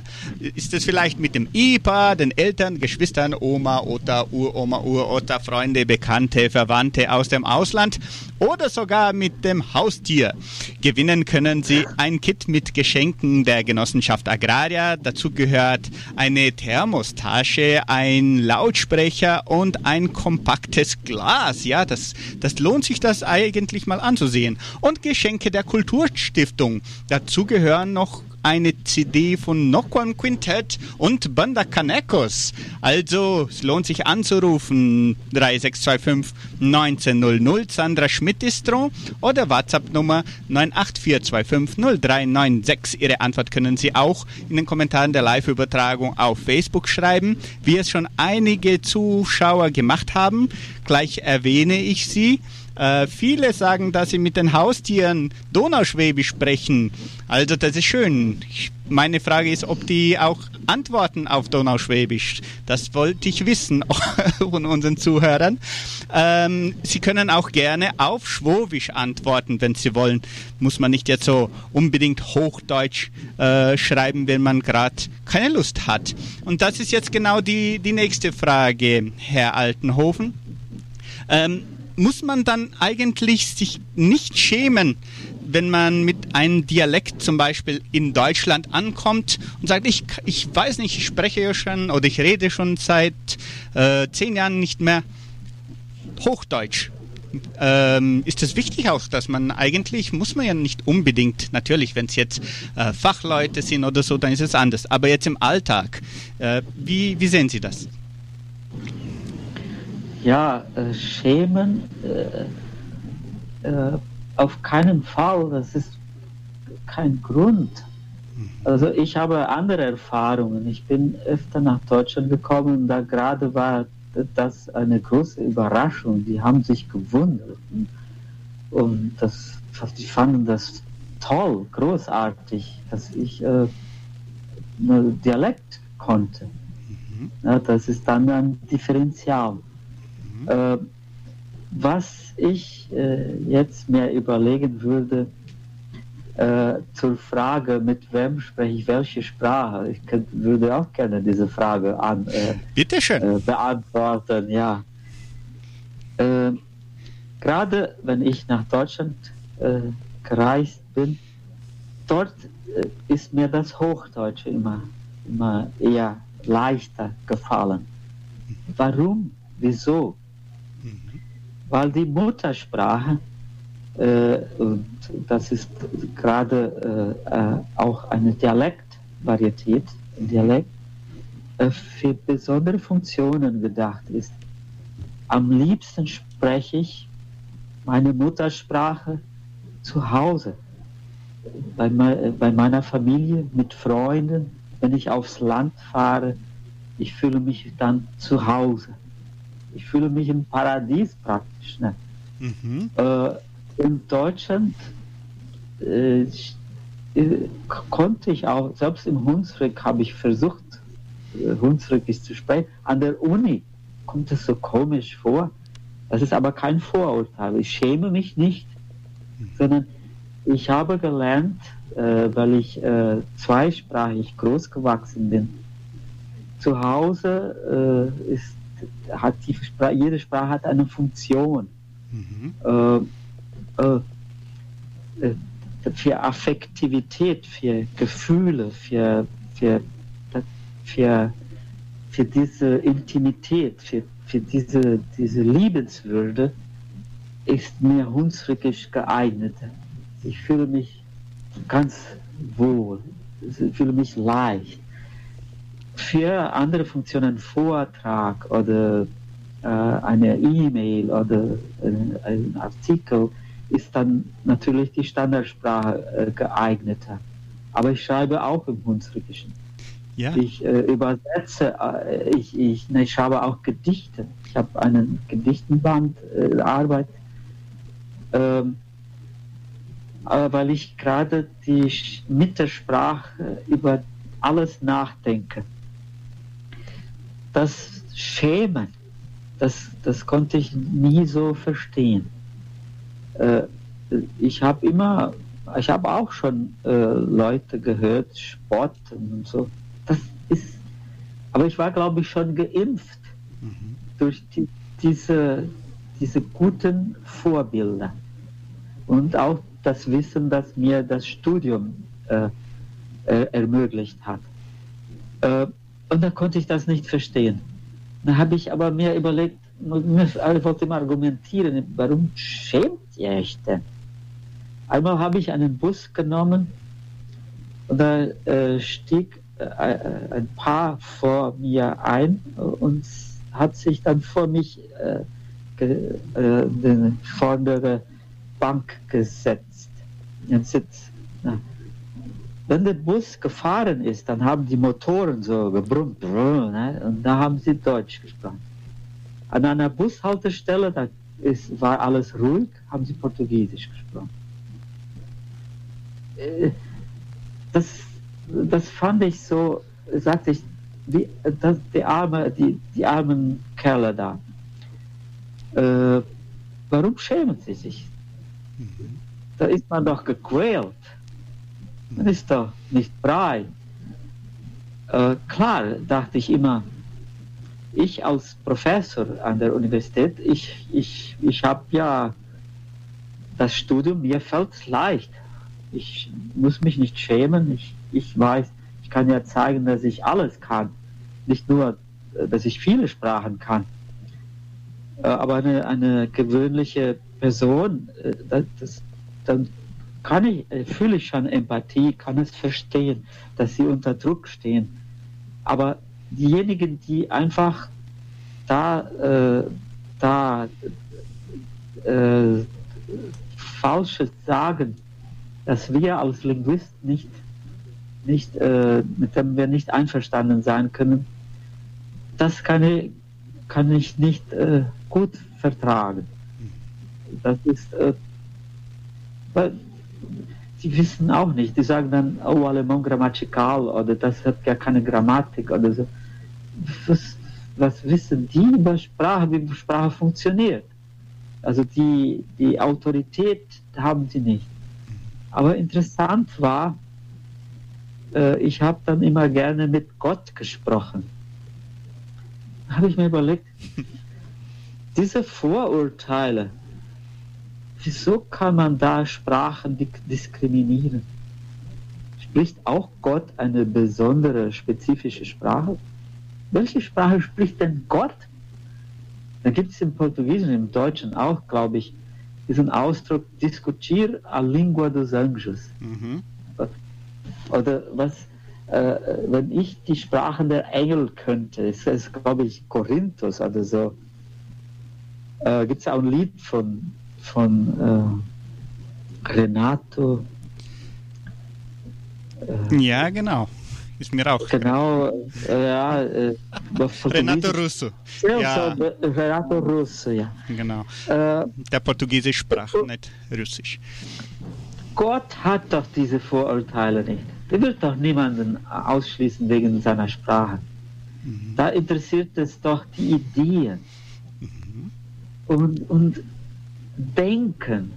Ist es vielleicht mit dem Ehepaar, den Eltern, Geschwistern, Oma, Ota, Uroma, Urota, Freunde, Bekannte, Verwandte aus dem Ausland oder sogar mit dem Haustier? Gewinnen können Sie ein Kit mit Geschenken der Genossenschaft Agraria. Dazu gehört eine Thermostasche, ein Lautsprecher und ein kompaktes Glas. Ja, das, das lohnt sich das eigentlich mal anzusehen. Und Geschenke der Kulturstiftung. Dazu gehören noch eine CD von Nokwan Quintett und Banda Kanekos. Also, es lohnt sich anzurufen. 3625 1900 Sandra Schmidt ist dran oder WhatsApp-Nummer 98425 0396. Ihre Antwort können Sie auch in den Kommentaren der Live-Übertragung auf Facebook schreiben, wie es schon einige Zuschauer gemacht haben. Gleich erwähne ich sie. Äh, viele sagen, dass sie mit den Haustieren Donauschwäbisch sprechen. Also das ist schön. Meine Frage ist, ob die auch antworten auf Donauschwäbisch. Das wollte ich wissen von unseren Zuhörern. Ähm, sie können auch gerne auf Schwobisch antworten, wenn Sie wollen. Muss man nicht jetzt so unbedingt Hochdeutsch äh, schreiben, wenn man gerade keine Lust hat. Und das ist jetzt genau die, die nächste Frage, Herr Altenhofen. Ähm, muss man dann eigentlich sich nicht schämen, wenn man mit einem Dialekt zum Beispiel in Deutschland ankommt und sagt, ich, ich weiß nicht, ich spreche ja schon oder ich rede schon seit äh, zehn Jahren nicht mehr Hochdeutsch. Ähm, ist es wichtig auch, dass man eigentlich, muss man ja nicht unbedingt, natürlich, wenn es jetzt äh, Fachleute sind oder so, dann ist es anders. Aber jetzt im Alltag, äh, wie, wie sehen Sie das? Ja, äh, schämen äh, äh, auf keinen Fall, das ist kein Grund. Mhm. Also ich habe andere Erfahrungen. Ich bin öfter nach Deutschland gekommen da gerade war das eine große Überraschung. Die haben sich gewundert und das, die fanden das toll, großartig, dass ich äh, Dialekt konnte. Mhm. Ja, das ist dann ein Differential. Mhm. Äh, was ich äh, jetzt mehr überlegen würde, äh, zur Frage, mit wem spreche ich welche Sprache, ich könnte, würde auch gerne diese Frage an, äh, Bitte schön. Äh, beantworten. Ja. Äh, gerade wenn ich nach Deutschland gereist bin, dort ist mir das Hochdeutsche immer, immer eher leichter gefallen. Warum? Wieso? Weil die Muttersprache, äh, das ist gerade äh, äh, auch eine Dialektvarietät, ein Dialekt, äh, für besondere Funktionen gedacht ist. Am liebsten spreche ich meine Muttersprache zu Hause, bei, me bei meiner Familie, mit Freunden, wenn ich aufs Land fahre. Ich fühle mich dann zu Hause ich fühle mich im Paradies praktisch. Ne? Mhm. Äh, in Deutschland äh, konnte ich auch, selbst im Hunsrück habe ich versucht, äh, Hunsrückisch zu sprechen. An der Uni kommt es so komisch vor. Das ist aber kein Vorurteil. Ich schäme mich nicht, mhm. sondern ich habe gelernt, äh, weil ich äh, zweisprachig groß gewachsen bin. Zu Hause äh, ist hat die Sprache, jede Sprache hat eine Funktion. Mhm. Äh, äh, äh, für Affektivität, für Gefühle, für, für, für, für diese Intimität, für, für diese, diese Liebenswürde ist mir Hunsrückisch geeignet. Ich fühle mich ganz wohl, ich fühle mich leicht für andere Funktionen, Vortrag oder äh, eine E-Mail oder ein, ein, Artikel, ist dann natürlich die Standardsprache äh, geeigneter. Aber ich schreibe auch im Hunsrückischen. Ja. Ich äh, übersetze, äh, ich, ich, ne, ich schreibe auch Gedichte. Ich habe einen Gedichtenband äh, Arbeit, ähm, weil ich gerade die mit der Sprache über alles nachdenke das Schämen, das, das konnte ich nie so verstehen. Äh, ich habe immer, ich habe auch schon äh, Leute gehört, Sporten und so. Das ist, aber ich war, glaube ich, schon geimpft mhm. durch die, diese, diese guten Vorbilder und auch das Wissen, das mir das Studium äh, äh ermöglicht hat. Äh, und dann konnte ich das nicht verstehen. Dann habe ich aber mir überlegt, ich wollte immer argumentieren, warum schämt ihr euch denn? Einmal habe ich einen Bus genommen und da äh, stieg äh, ein Paar vor mir ein und hat sich dann vor mich äh, ge, äh, den vordere Bank gesetzt, den Sitz. Wenn der Bus gefahren ist, dann haben die Motoren so gebrummt ne? und da haben sie Deutsch gesprochen. An einer Bushaltestelle, da es war alles ruhig, haben sie Portugiesisch gesprochen. Äh, das, das fand ich so, sagte ich, die, das, die, arme, die, die armen Kerle da. Äh, warum schämen sie sich? Mhm. Da ist man doch gequält. Man ist doch nicht frei. Äh, klar, dachte ich immer, ich als Professor an der Universität, ich, ich, ich habe ja das Studium, mir fällt es leicht. Ich muss mich nicht schämen. Ich, ich weiß, ich kann ja zeigen, dass ich alles kann. Nicht nur, äh, dass ich viele Sprachen kann. Äh, aber eine, eine gewöhnliche Person, äh, das, dann kann ich, fühle ich schon Empathie, kann es verstehen, dass sie unter Druck stehen. Aber diejenigen, die einfach da, äh, da äh, Falsches sagen, dass wir als Linguisten nicht, nicht äh, mit dem wir nicht einverstanden sein können, das kann ich, kann ich nicht äh, gut vertragen. Das ist, äh, die wissen auch nicht. Die sagen dann, oh, Alemão grammatikal oder das hat ja keine Grammatik oder so. Was, was wissen die über Sprache, wie Sprache funktioniert? Also die, die Autorität haben sie nicht. Aber interessant war, äh, ich habe dann immer gerne mit Gott gesprochen. Habe ich mir überlegt, diese Vorurteile, wieso kann man da Sprachen diskriminieren? Spricht auch Gott eine besondere, spezifische Sprache? Welche Sprache spricht denn Gott? Da gibt es im Portugiesischen, im Deutschen auch, glaube ich, diesen Ausdruck discutir a língua dos anjos. Mhm. Oder was, äh, wenn ich die Sprachen der Engel könnte, ist es, glaube ich, Korinthos oder so. Äh, gibt es auch ein Lied von von äh, Renato. Äh, ja, genau. Ist mir auch. Genau, äh, ja. Äh, Renato Russo. Ja. Renato Russo, ja. Genau. Äh, Der Portugiesisch sprach nicht Russisch. Gott hat doch diese Vorurteile nicht. Der wird doch niemanden ausschließen wegen seiner Sprache. Mhm. Da interessiert es doch die Ideen. Mhm. Und, und Denken.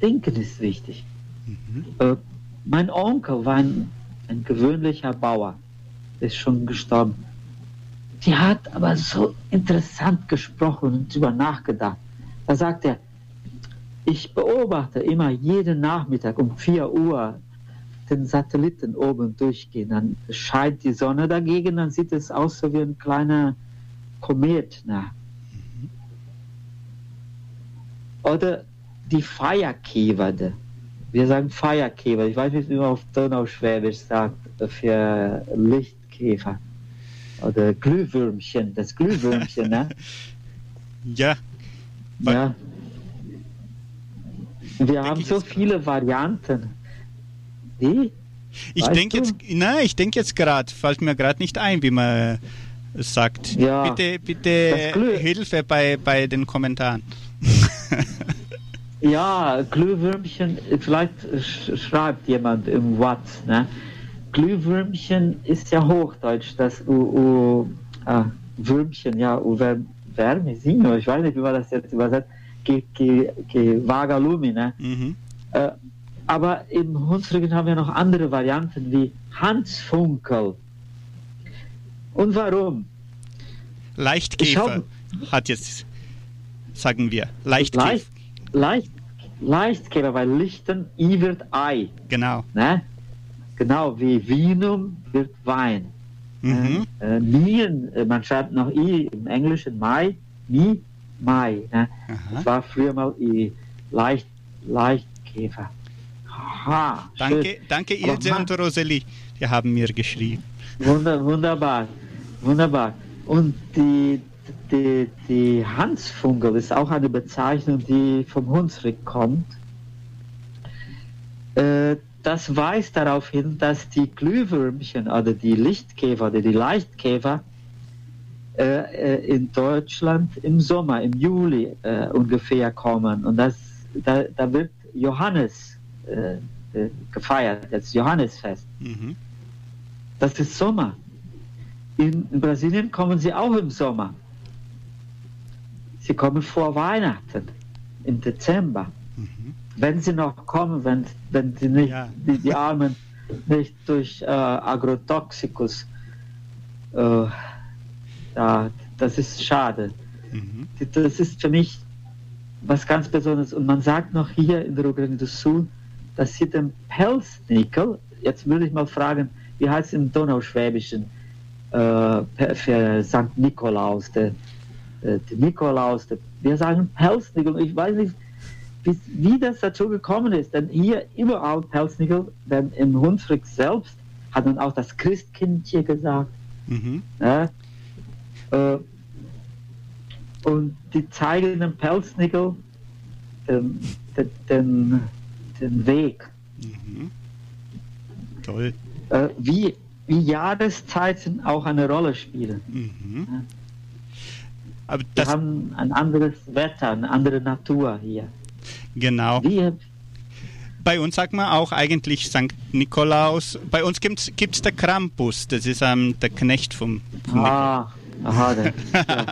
Denken ist wichtig. Mhm. Äh, mein Onkel war ein, ein gewöhnlicher Bauer, ist schon gestorben. Die hat aber so interessant gesprochen und darüber nachgedacht. Da sagt er, ich beobachte immer jeden Nachmittag um 4 Uhr den Satelliten oben durchgehen. Dann scheint die Sonne dagegen, dann sieht es aus so wie ein kleiner Komet. Na. Oder die Feierkäfer. Wir sagen Feierkäfer. Ich weiß nicht, wie man auf Donauschwäbisch sagt für Lichtkäfer. Oder Glühwürmchen, das Glühwürmchen, ne? ja. Ja. Wir haben so viele Varianten. Wie? Ich denke jetzt, nein, ich denke jetzt gerade, fällt mir gerade nicht ein, wie man sagt. Ja, bitte, bitte Hilfe bei, bei den Kommentaren. ja, Glühwürmchen, vielleicht schreibt jemand im Watt, ne? Glühwürmchen ist ja Hochdeutsch, das U, U ah, Würmchen, ja, U Wärme, Sino, ich weiß nicht, wie man das jetzt übersetzt, Ge, Ge, Ge Vagalumi, ne? Mhm. Äh, aber im Hunsrücken haben wir noch andere Varianten wie Hansfunkel. Und warum? Leichtkäfer hat jetzt sagen wir. Leichtkäfer. Leicht, leicht, Leichtkäfer, weil Lichten, I wird Ei. Genau. Ne? Genau, wie Vinum wird Wein. Mhm. Äh, Nien, äh, man schreibt noch I im Englischen Mai, Mi, Mai. Ne? Das war früher mal I, Leicht, Leichtkäfer. Aha, danke, danke Ilse und Roseli, die haben mir geschrieben. Wunder, wunderbar, wunderbar. Und die, die, die Hansfungel ist auch eine Bezeichnung, die vom Hunsrück kommt. Äh, das weist darauf hin, dass die Glühwürmchen oder die Lichtkäfer oder die Leichtkäfer äh, in Deutschland im Sommer, im Juli äh, ungefähr kommen. Und das, da, da wird Johannes äh, äh, gefeiert, das Johannesfest. Mhm. Das ist Sommer. In, in Brasilien kommen sie auch im Sommer. Sie kommen vor Weihnachten, im Dezember. Mhm. Wenn sie noch kommen, wenn, wenn sie nicht, Ja. die, die Armen nicht durch äh, Agrotoxikus, äh, ja, das ist schade. Mhm. Das ist für mich was ganz Besonderes. Und man sagt noch hier in der Rio Grande do Sul, dass hier den Pelznickel, jetzt würde ich mal fragen, wie heißt es im Donauschwäbischen äh, für St. Nikolaus, der, der, der Nikolaus, der, wir sagen Pelznickel. Ich weiß nicht, wie, wie das dazu gekommen ist, denn hier überall Pelznickel, denn im Hunsrück selbst hat man auch das Christkindchen gesagt. Mhm. Ja? Äh, und die zeigen dem Pelznickel den, den, den, den Weg. Mhm. Toll. Äh, wie, wie Jahreszeiten auch eine Rolle spielen. Mhm. Aber Wir haben ein anderes Wetter, eine andere Natur hier. genau. Wir, Bei uns sagt man auch eigentlich St. Nikolaus. Bei uns gibt es der Krampus, das ist ähm, der Knecht vom, vom ah, aha, das, ja,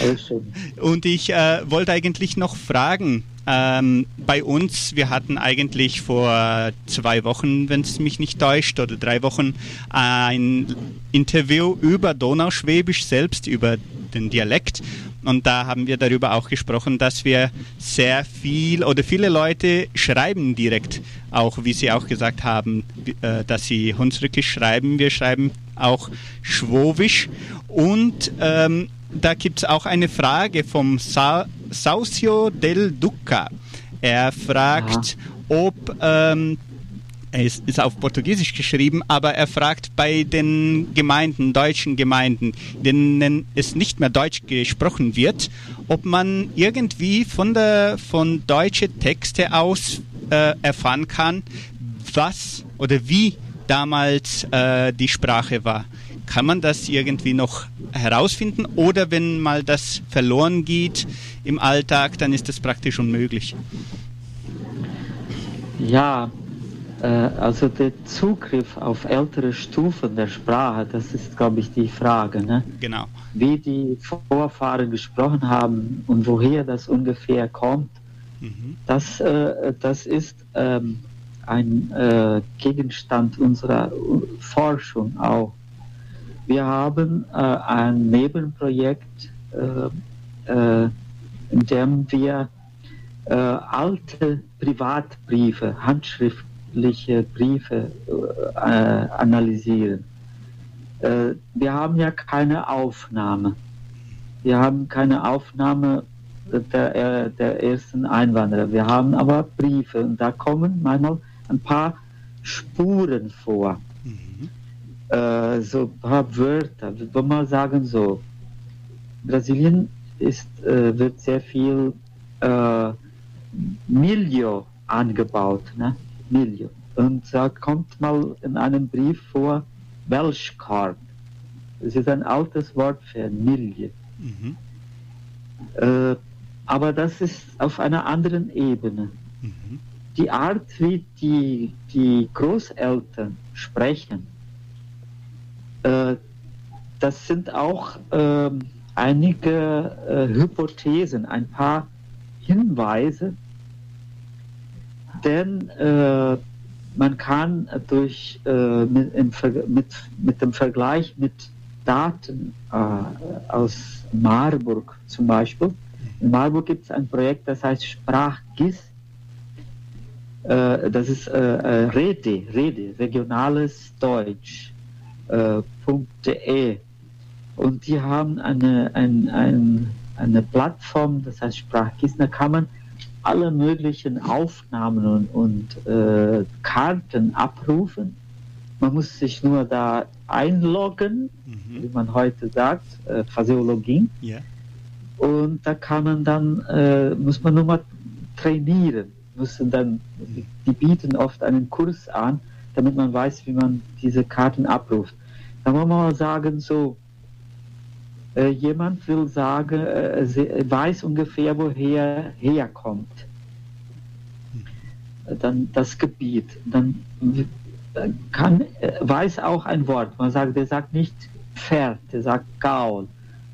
alles schön. Und ich äh, wollte eigentlich noch fragen, ähm, bei uns, wir hatten eigentlich vor zwei Wochen, wenn es mich nicht täuscht, oder drei Wochen ein Interview über Donauschwäbisch selbst, über den Dialekt. Und da haben wir darüber auch gesprochen, dass wir sehr viel oder viele Leute schreiben direkt, auch wie Sie auch gesagt haben, äh, dass sie Hunsrückisch schreiben. Wir schreiben auch Schwowisch. Und ähm, da gibt es auch eine Frage vom Sa Saucio del Duca. Er fragt, ob, ähm, es ist auf Portugiesisch geschrieben, aber er fragt bei den Gemeinden, deutschen Gemeinden, denen es nicht mehr Deutsch gesprochen wird, ob man irgendwie von der von deutsche Texte aus äh, erfahren kann, was oder wie damals äh, die Sprache war. Kann man das irgendwie noch herausfinden oder wenn mal das verloren geht im Alltag, dann ist das praktisch unmöglich. Ja, also der Zugriff auf ältere Stufen der Sprache, das ist, glaube ich, die Frage. Ne? Genau. wie die Vorfahren gesprochen haben und woher das ungefähr kommt, Mhm. das, äh, das ist ähm, ein äh, Gegenstand unserer uh, Forschung auch. Wir haben äh, ein Nebenprojekt, äh, äh, in dem wir äh, alte Privatbriefe, handschriftliche Briefe äh, analysieren. Äh, wir haben ja keine Aufnahme. Wir haben keine Aufnahme der, äh, der ersten Einwanderer. Wir haben aber Briefe und da kommen manchmal ein paar Spuren vor. Mhm. Äh, so ein paar Wörter. Wir mal sagen so, Brasilien ist, äh, wird sehr viel äh, Milho angebaut. Ne? Milho. Und da kommt mal in einem Brief vor Welschkorn. Das ist ein altes Wort für Milje. Mhm. Äh, aber das ist auf einer anderen Ebene. Mhm. Die Art, wie die, die Großeltern sprechen, äh, das sind auch ähm, einige äh, Hypothesen, ein paar Hinweise, denn äh, man kann durch, äh, mit, im, mit, mit dem Vergleich mit Daten äh, aus Marburg zum Beispiel, in Marburg gibt es ein Projekt, das heißt SprachGIS. Äh, das ist äh, äh, Rede, Rede, regionales Deutsch. Äh, .de. Und die haben eine, ein, ein, eine Plattform, das heißt SprachGIS, da kann man alle möglichen Aufnahmen und, und äh, Karten abrufen. Man muss sich nur da einloggen, wie Mhm. man heute sagt, äh, Phaseologie. Ja. Und da kann man dann, äh, muss man nur mal trainieren. Müssen dann, die bieten oft einen Kurs an, damit man weiß, wie man diese Karten abruft. Da muss man mal sagen, so Äh, jemand will sagen, äh, weiß ungefähr, woher herkommt. Äh, Dann das Gebiet. Dann kann, äh, weiß auch ein Wort. Man sagt, der sagt nicht Pferd, der sagt Gaul.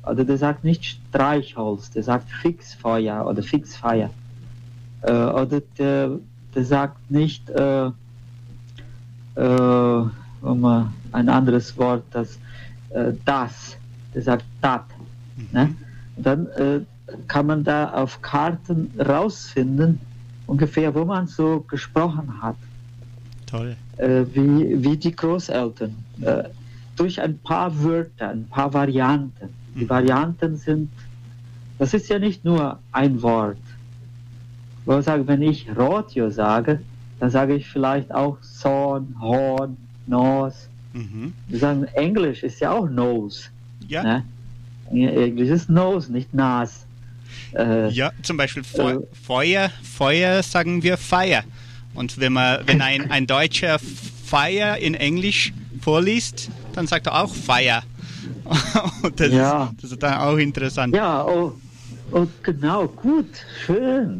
Oder der sagt nicht Streichholz, der sagt Fixfeuer oder Fixfeier. Äh, oder der, der sagt nicht äh, äh, um, ein anderes Wort, das äh, das, sagt dat. Ne? Dann äh, kann man da auf Karten rausfinden, ungefähr, wo man so gesprochen hat, Toll. äh, wie, wie die Großeltern. Äh, durch ein paar Wörter, ein paar Varianten. Die Mhm. Varianten sind, das ist ja nicht nur ein Wort. Wo ich sage, wenn ich Rotio sage, dann sage ich vielleicht auch Son, Horn, Nose. Mhm. Wir sagen, Englisch ist ja auch Nose. Ja. Ne? Englisch ist Nose, nicht Nas. Äh, Ja, zum Beispiel Feu Äh. Feuer, Feuer sagen wir Fire. Und wenn man, wenn ein, ein Deutscher Fire in Englisch vorliest, dann sagt er auch Fire. Und das, Ja. ist, das ist dann auch interessant. Ja, oh, oh, genau, gut, schön.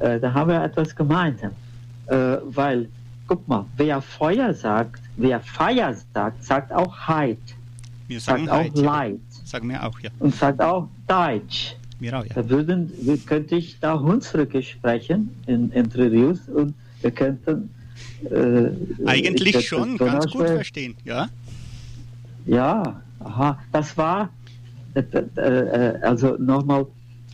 Äh, da haben wir etwas gemeinsam. Äh, weil, guck mal, wer Feuer sagt, wer Feier sagt, sagt auch Heid, Wir sagen sagt auch. Leid Sagen wir auch, ja. und sagt auch Deutsch. Wir auch, ja. Da würden, wir- könnte ich da Hunsrücke sprechen in Entre Rios und wir könnten äh, ich Eigentlich schon, ganz gut verstehen, ja. Ja, aha, das war, äh, äh, also nochmal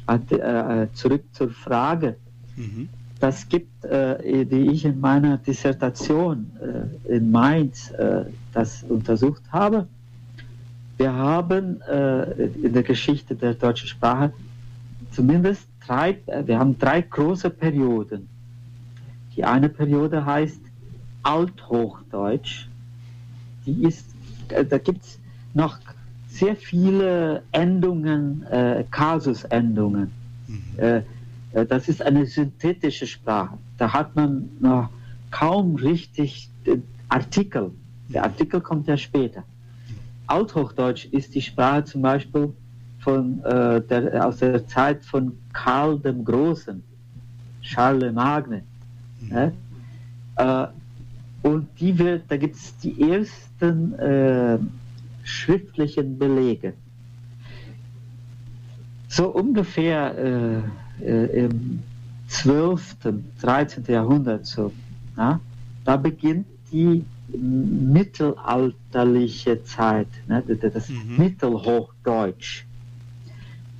äh, äh, zurück zur Frage. Mhm. Das gibt, äh, die ich in meiner Dissertation äh, in Mainz äh, das untersucht habe. Wir haben äh, in der Geschichte der deutschen Sprache zumindest drei, äh, wir haben drei große Perioden. Die eine Periode heißt Althochdeutsch. Die ist, äh, da gibt es noch sehr viele Endungen, äh, Kasusendungen. Äh, äh, das ist eine synthetische Sprache. Da hat man noch kaum richtig Artikel. Der Artikel kommt ja später. Althochdeutsch ist die Sprache zum Beispiel von, äh, der, aus der Zeit von Karl dem Großen, Charlemagne. Ne? Äh, und die wird, da gibt es die ersten äh, schriftlichen Belege. So ungefähr äh, äh, im 12., 13. Jahrhundert so, ja, da beginnt die mittelalterliche Zeit, ne, das Mhm. Mittelhochdeutsch.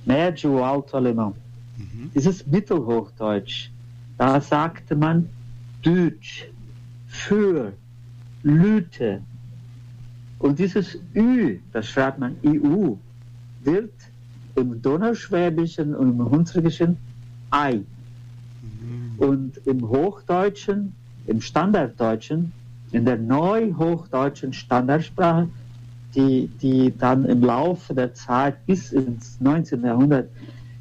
Médio Alto Alemão. Mhm. Dieses Mittelhochdeutsch, da sagte man Deutsch, für, Lüte. Und dieses Ü, das schreibt man IU, wird im Donauschwäbischen und im Hunsrückischen Ei. Und im Hochdeutschen, im Standarddeutschen, in der neuhochdeutschen Standardsprache, die, die dann im Laufe der Zeit bis ins 19. Jahrhundert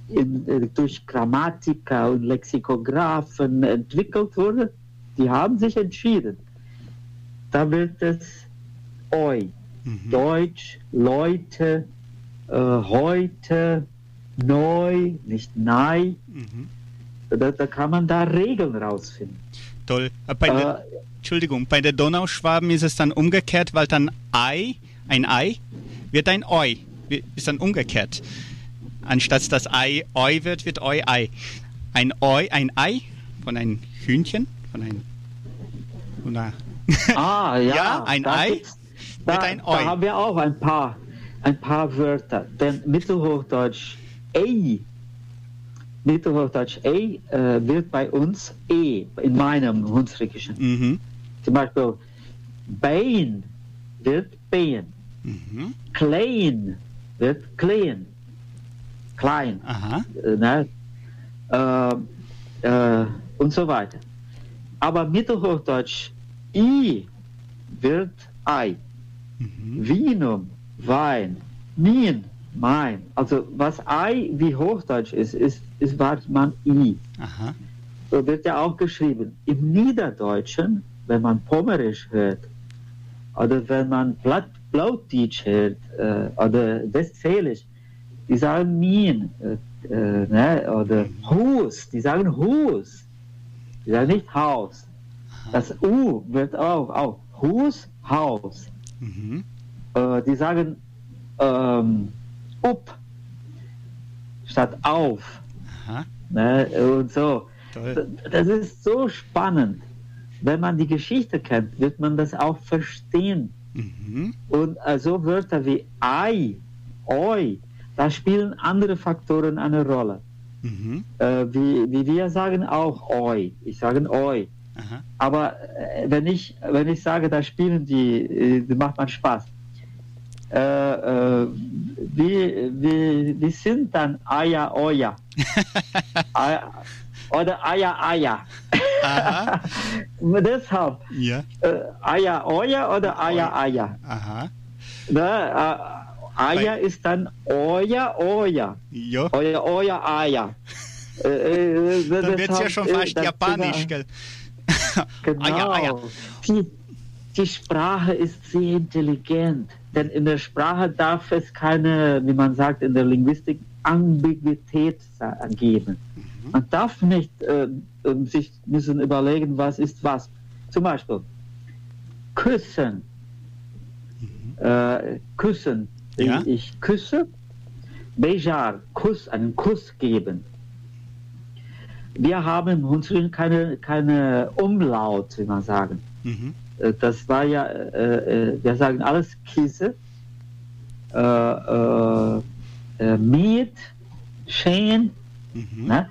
in, äh, durch Grammatiker und Lexikographen entwickelt wurde, die haben sich entschieden. Da wird es Eu, Mhm. Deutsch, Leute, äh, heute, neu, nicht nei. Mhm. Da, da kann man da Regeln rausfinden. Toll. Äh, Bei der, Äh, Entschuldigung, bei der Donauschwaben ist es dann umgekehrt, weil dann Ei, ein Ei, wird ein Oi. Ist dann umgekehrt. Anstatt das Ei Oi wird, wird Oi Ei. Ein Oi, ein Ei von einem Hühnchen, von einem. Einer, Ah, ja, Ja, ein da Ei Da, wird ein da Oi. haben wir auch ein paar, ein paar Wörter. Denn Mittelhochdeutsch Ei, Mittelhochdeutsch Ei äh, wird bei uns E in meinem Hunsrückischen. mhm. Zum Beispiel Bein wird Bein, Mhm. Klein wird Klein, klein. Aha. äh, ne? äh, äh, und so weiter. Aber Mittelhochdeutsch I wird Ei. Mhm. Vinum, Wein, Min, mein. Also was Ei wie Hochdeutsch ist, ist, ist was man I. Aha. So wird ja auch geschrieben. Im Niederdeutschen, wenn man Pommerisch hört, oder wenn man Platt, Plautdeutsch hört, äh, oder Westfälisch, die sagen Mien, äh, äh, ne? oder Hus, die sagen Hus, die sagen nicht Haus. Das U wird auch, auch Hus, Haus. Mhm. Äh, die sagen ähm, up statt auf. Aha. Ne? Und so. Toll. Das ist so spannend. Wenn man die Geschichte kennt, wird man das auch verstehen. Mhm. Und äh, so Wörter wie Ei, Oi, da spielen andere Faktoren eine Rolle. Mhm. Äh, wie, wie wir sagen auch Oi. Ich sage Oi. Aha. Aber äh, wenn, ich, wenn ich sage, da spielen die, äh, macht man Spaß. Äh, wie, wie, wie sind dann Aya Oya? Aya- Oder Aya Aya? Deshalb, Ja. äh, Aya Oya oder Aya Aya? Aha. Ne? Äh, Aya ist dann Oya Oya. Jo. Oya Oya Aya. Äh, äh, Dann wird es ja schon fast japanisch, gell? Genau. Ja, ah ja. Die, die Sprache ist sehr intelligent, denn in der Sprache darf es keine, wie man sagt in der Linguistik, Ambiguität geben. Mhm. Man darf nicht äh, ähm, sich müssen überlegen, was ist was. Zum Beispiel küssen. Äh, küssen. Mhm. Ja. Ich, ich küsse. Beijar, Kuss, einen Kuss geben. Wir haben im Hunsrück keine, keine Umlaut, wie man sagen. Mhm. Äh, Das war ja, äh, äh, wir sagen alles äh, Miet, Schön, Mhm. ne?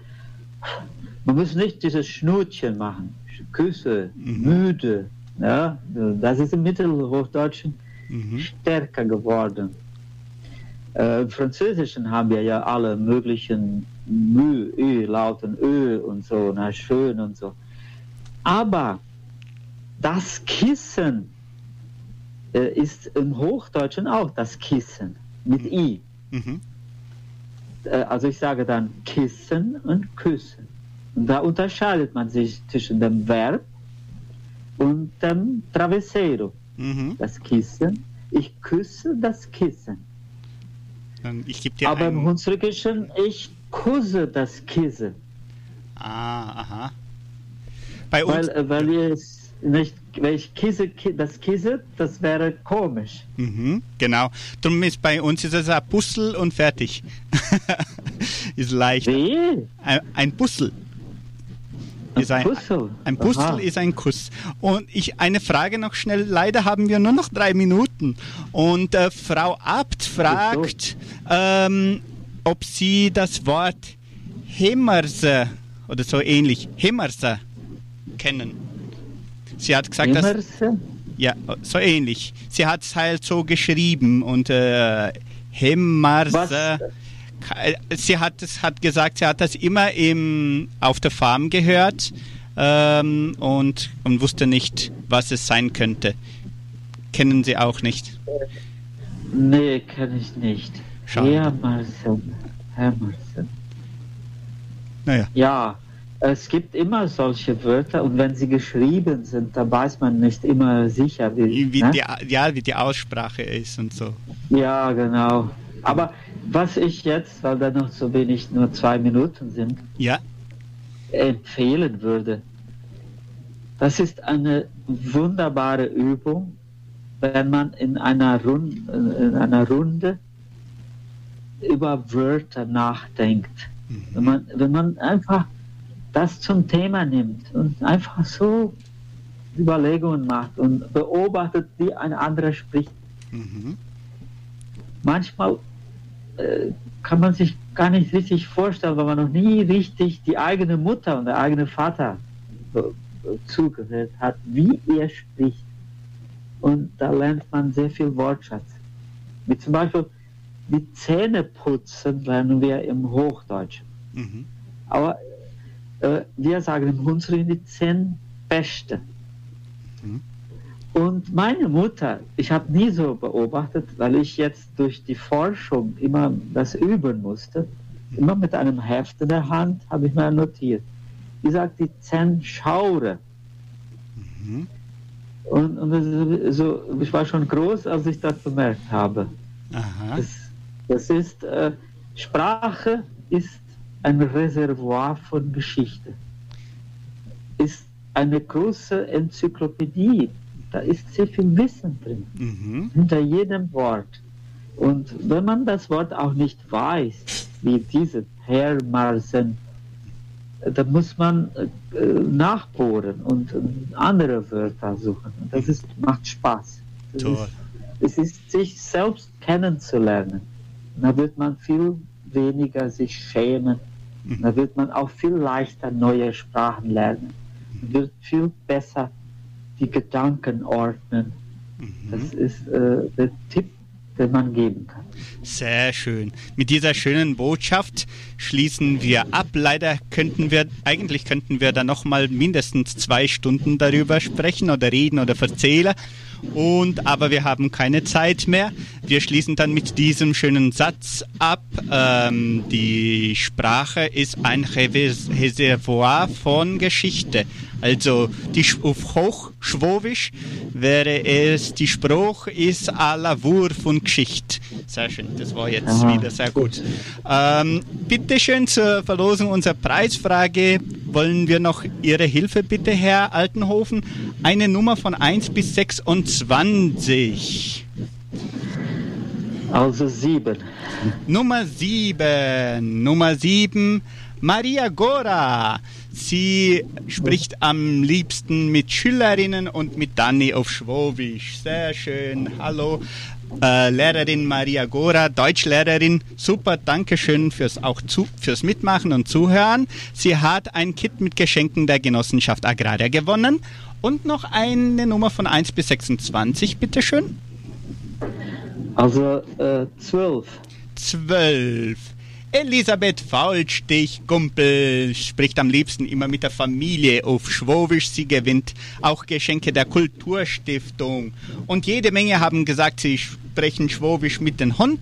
Man muss nicht dieses Schnutchen machen, Küsse, Mhm. müde. Ne? Das ist im Mittelhochdeutschen Mhm. stärker geworden. Äh, Im Französischen haben wir ja alle möglichen Mü, Ö, Lauten Ö und so, na, schön und so. Aber das Kissen äh, ist im Hochdeutschen auch das Kissen mit I. Mhm. Äh, also ich sage dann Kissen und Küssen. Und da unterscheidet man sich zwischen dem Verb und dem Travesero. Mhm. Das Kissen. Ich küsse das Kissen. Aber im. Hunsrückischen, ich kusse das Kissen. Ah, aha. Bei uns... Weil, äh, weil ich nicht, wenn ich kisse, ki- das Kissen, das wäre komisch. Mhm, genau. Darum ist bei uns ist es ein Puzzle und fertig. ist leicht. Wie? Ein, ein Puzzle. Ist ein, Puzzle. ein Puzzle Aha. ist ein Kuss. Und ich eine Frage noch schnell. Leider haben wir nur noch drei Minuten. Und äh, Frau Abt fragt, ähm, ob sie das Wort Himmerse oder so ähnlich Himmerse kennen. Sie hat gesagt, dass Immerse? ja, so ähnlich. Sie hat es halt so geschrieben und äh, Hemmarse. Was? Ka- Sie hat es hat gesagt, sie hat das immer im, auf der Farm gehört ähm, und, und wusste nicht, was es sein könnte. Kennen Sie auch nicht. Nee, kenne ich nicht. Schade. Emerson. Emerson. Naja. Ja, es gibt immer solche Wörter und wenn sie geschrieben sind, dann weiß man nicht immer sicher, wie. Wie ne? die, ja, wie die Aussprache ist und so. Ja, genau. Aber was ich jetzt, weil da noch so wenig, nur zwei Minuten sind, Ja. empfehlen würde, das ist eine wunderbare Übung, wenn man in einer, Run in einer Runde über Wörter nachdenkt. Wenn man, wenn man einfach das zum Thema nimmt und einfach so Überlegungen macht und beobachtet, wie ein anderer spricht. Mhm. Manchmal äh, kann man sich gar nicht richtig vorstellen, weil man noch nie richtig die eigene Mutter und der eigene Vater zugehört hat, wie er spricht. Und da lernt man sehr viel Wortschatz. Wie zum Beispiel die Zähne putzen lernen wir im Hochdeutschen. Mhm. Aber wir sagen im Hunsrück die Zahnbeste. Mhm. Und meine Mutter, ich habe nie so beobachtet, weil ich jetzt durch die Forschung immer das üben musste, immer mit einem Heft in der Hand habe ich mal notiert. Die sagt die Zahnschaure. Mhm. Und, und so, ich war schon groß, als ich das bemerkt habe. Aha. Das, das ist, äh, Sprache ist ein Reservoir von Geschichte. Ist eine große Enzyklopädie. Da ist sehr viel Wissen drin, Mhm. hinter jedem Wort. Und wenn man das Wort auch nicht weiß, wie diese Herr Marsen, da muss man äh, nachbohren und äh, andere Wörter suchen. Das ist, macht Spaß. Das Toll. Ist, es ist sich selbst kennenzulernen. Da wird man viel weniger sich schämen. Da wird man auch viel leichter neue Sprachen lernen. Man wird viel besser die Gedanken ordnen. Das ist äh, der Tipp, den man geben kann. Sehr schön. Mit dieser schönen Botschaft schließen wir ab. Leider könnten wir, eigentlich könnten wir da noch mal mindestens zwei Stunden darüber sprechen oder reden oder erzählen. Und, aber wir haben keine Zeit mehr. Wir schließen dann mit diesem schönen Satz ab. Ähm, die Sprache ist ein Reservoir von Geschichte. Also die, auf Hochschwobisch wäre es, die Spruch ist aller Wurf und Geschichte. Sehr schön, das war jetzt Aha. wieder sehr gut. Ähm, bitte schön zur Verlosung unserer Preisfrage wollen wir noch Ihre Hilfe bitte, Herr Altenhofen. Eine Nummer von 1 bis 26. Also sieben. Nummer 7. Nummer 7. Maria Gora. Sie spricht am liebsten mit Schülerinnen und mit Dani auf Schwobisch. Sehr schön. Hallo. Äh, Lehrerin Maria Gora, Deutschlehrerin. Super, danke schön fürs auch zu, fürs Mitmachen und Zuhören. Sie hat ein Kit mit Geschenken der Genossenschaft Agraria gewonnen und noch eine Nummer von 1 bis 26, bitteschön. Also äh, zwölf. 12. Elisabeth Faulstich-Gumpel spricht am liebsten immer mit der Familie auf Schwowisch. Sie gewinnt auch Geschenke der Kulturstiftung. Und jede Menge haben gesagt, sie sprechen Schwowisch mit dem Hund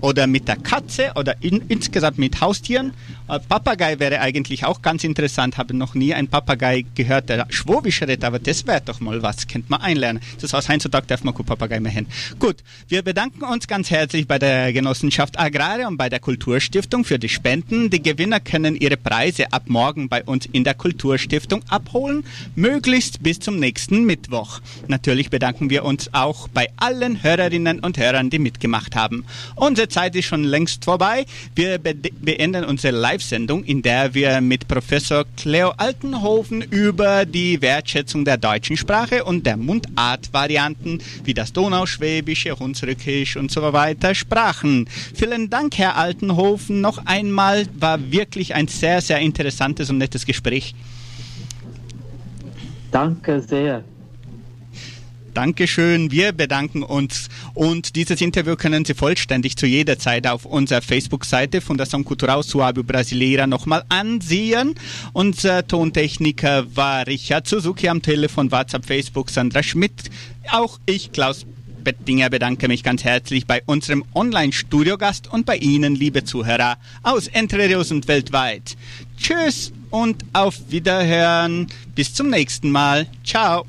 oder mit der Katze oder in, insgesamt mit Haustieren. Äh, Papagei wäre eigentlich auch ganz interessant. Habe noch nie einen Papagei gehört, der Schwowisch redet, aber das wäre doch mal was. Könnte man einlernen. Das heißt, heutzutage darf man kein Papagei mehr hin. Gut, wir bedanken uns ganz herzlich bei der Genossenschaft Agraria und bei der Kulturstiftung für die Spenden. Die Gewinner können ihre Preise ab morgen bei uns in der Kulturstiftung abholen, möglichst bis zum nächsten Mittwoch. Natürlich bedanken wir uns auch bei allen Hörerinnen und Hörern, die mitgemacht haben. Zeit ist schon längst vorbei. Wir be beenden unsere Live-Sendung, in der wir mit Professor Cleo Altenhofen über die Wertschätzung der deutschen Sprache und der Mundartvarianten wie das Donauschwäbische, Hunsrückisch und so weiter sprachen. Vielen Dank, Herr Altenhofen. Noch einmal war wirklich ein sehr, sehr interessantes und nettes Gespräch. Danke sehr. Dankeschön, wir bedanken uns und dieses Interview können Sie vollständig zu jeder Zeit auf unserer Facebook-Seite Fundação Cultural Suábio Brasileira nochmal ansehen. Unser Tontechniker war Richard Suzuki am Telefon, WhatsApp, Facebook, Sandra Schmidt. Auch ich, Klaus Bettinger, bedanke mich ganz herzlich bei unserem Online-Studiogast und bei Ihnen, liebe Zuhörer aus Entre Rios und weltweit. Tschüss und auf Wiederhören. Bis zum nächsten Mal. Ciao.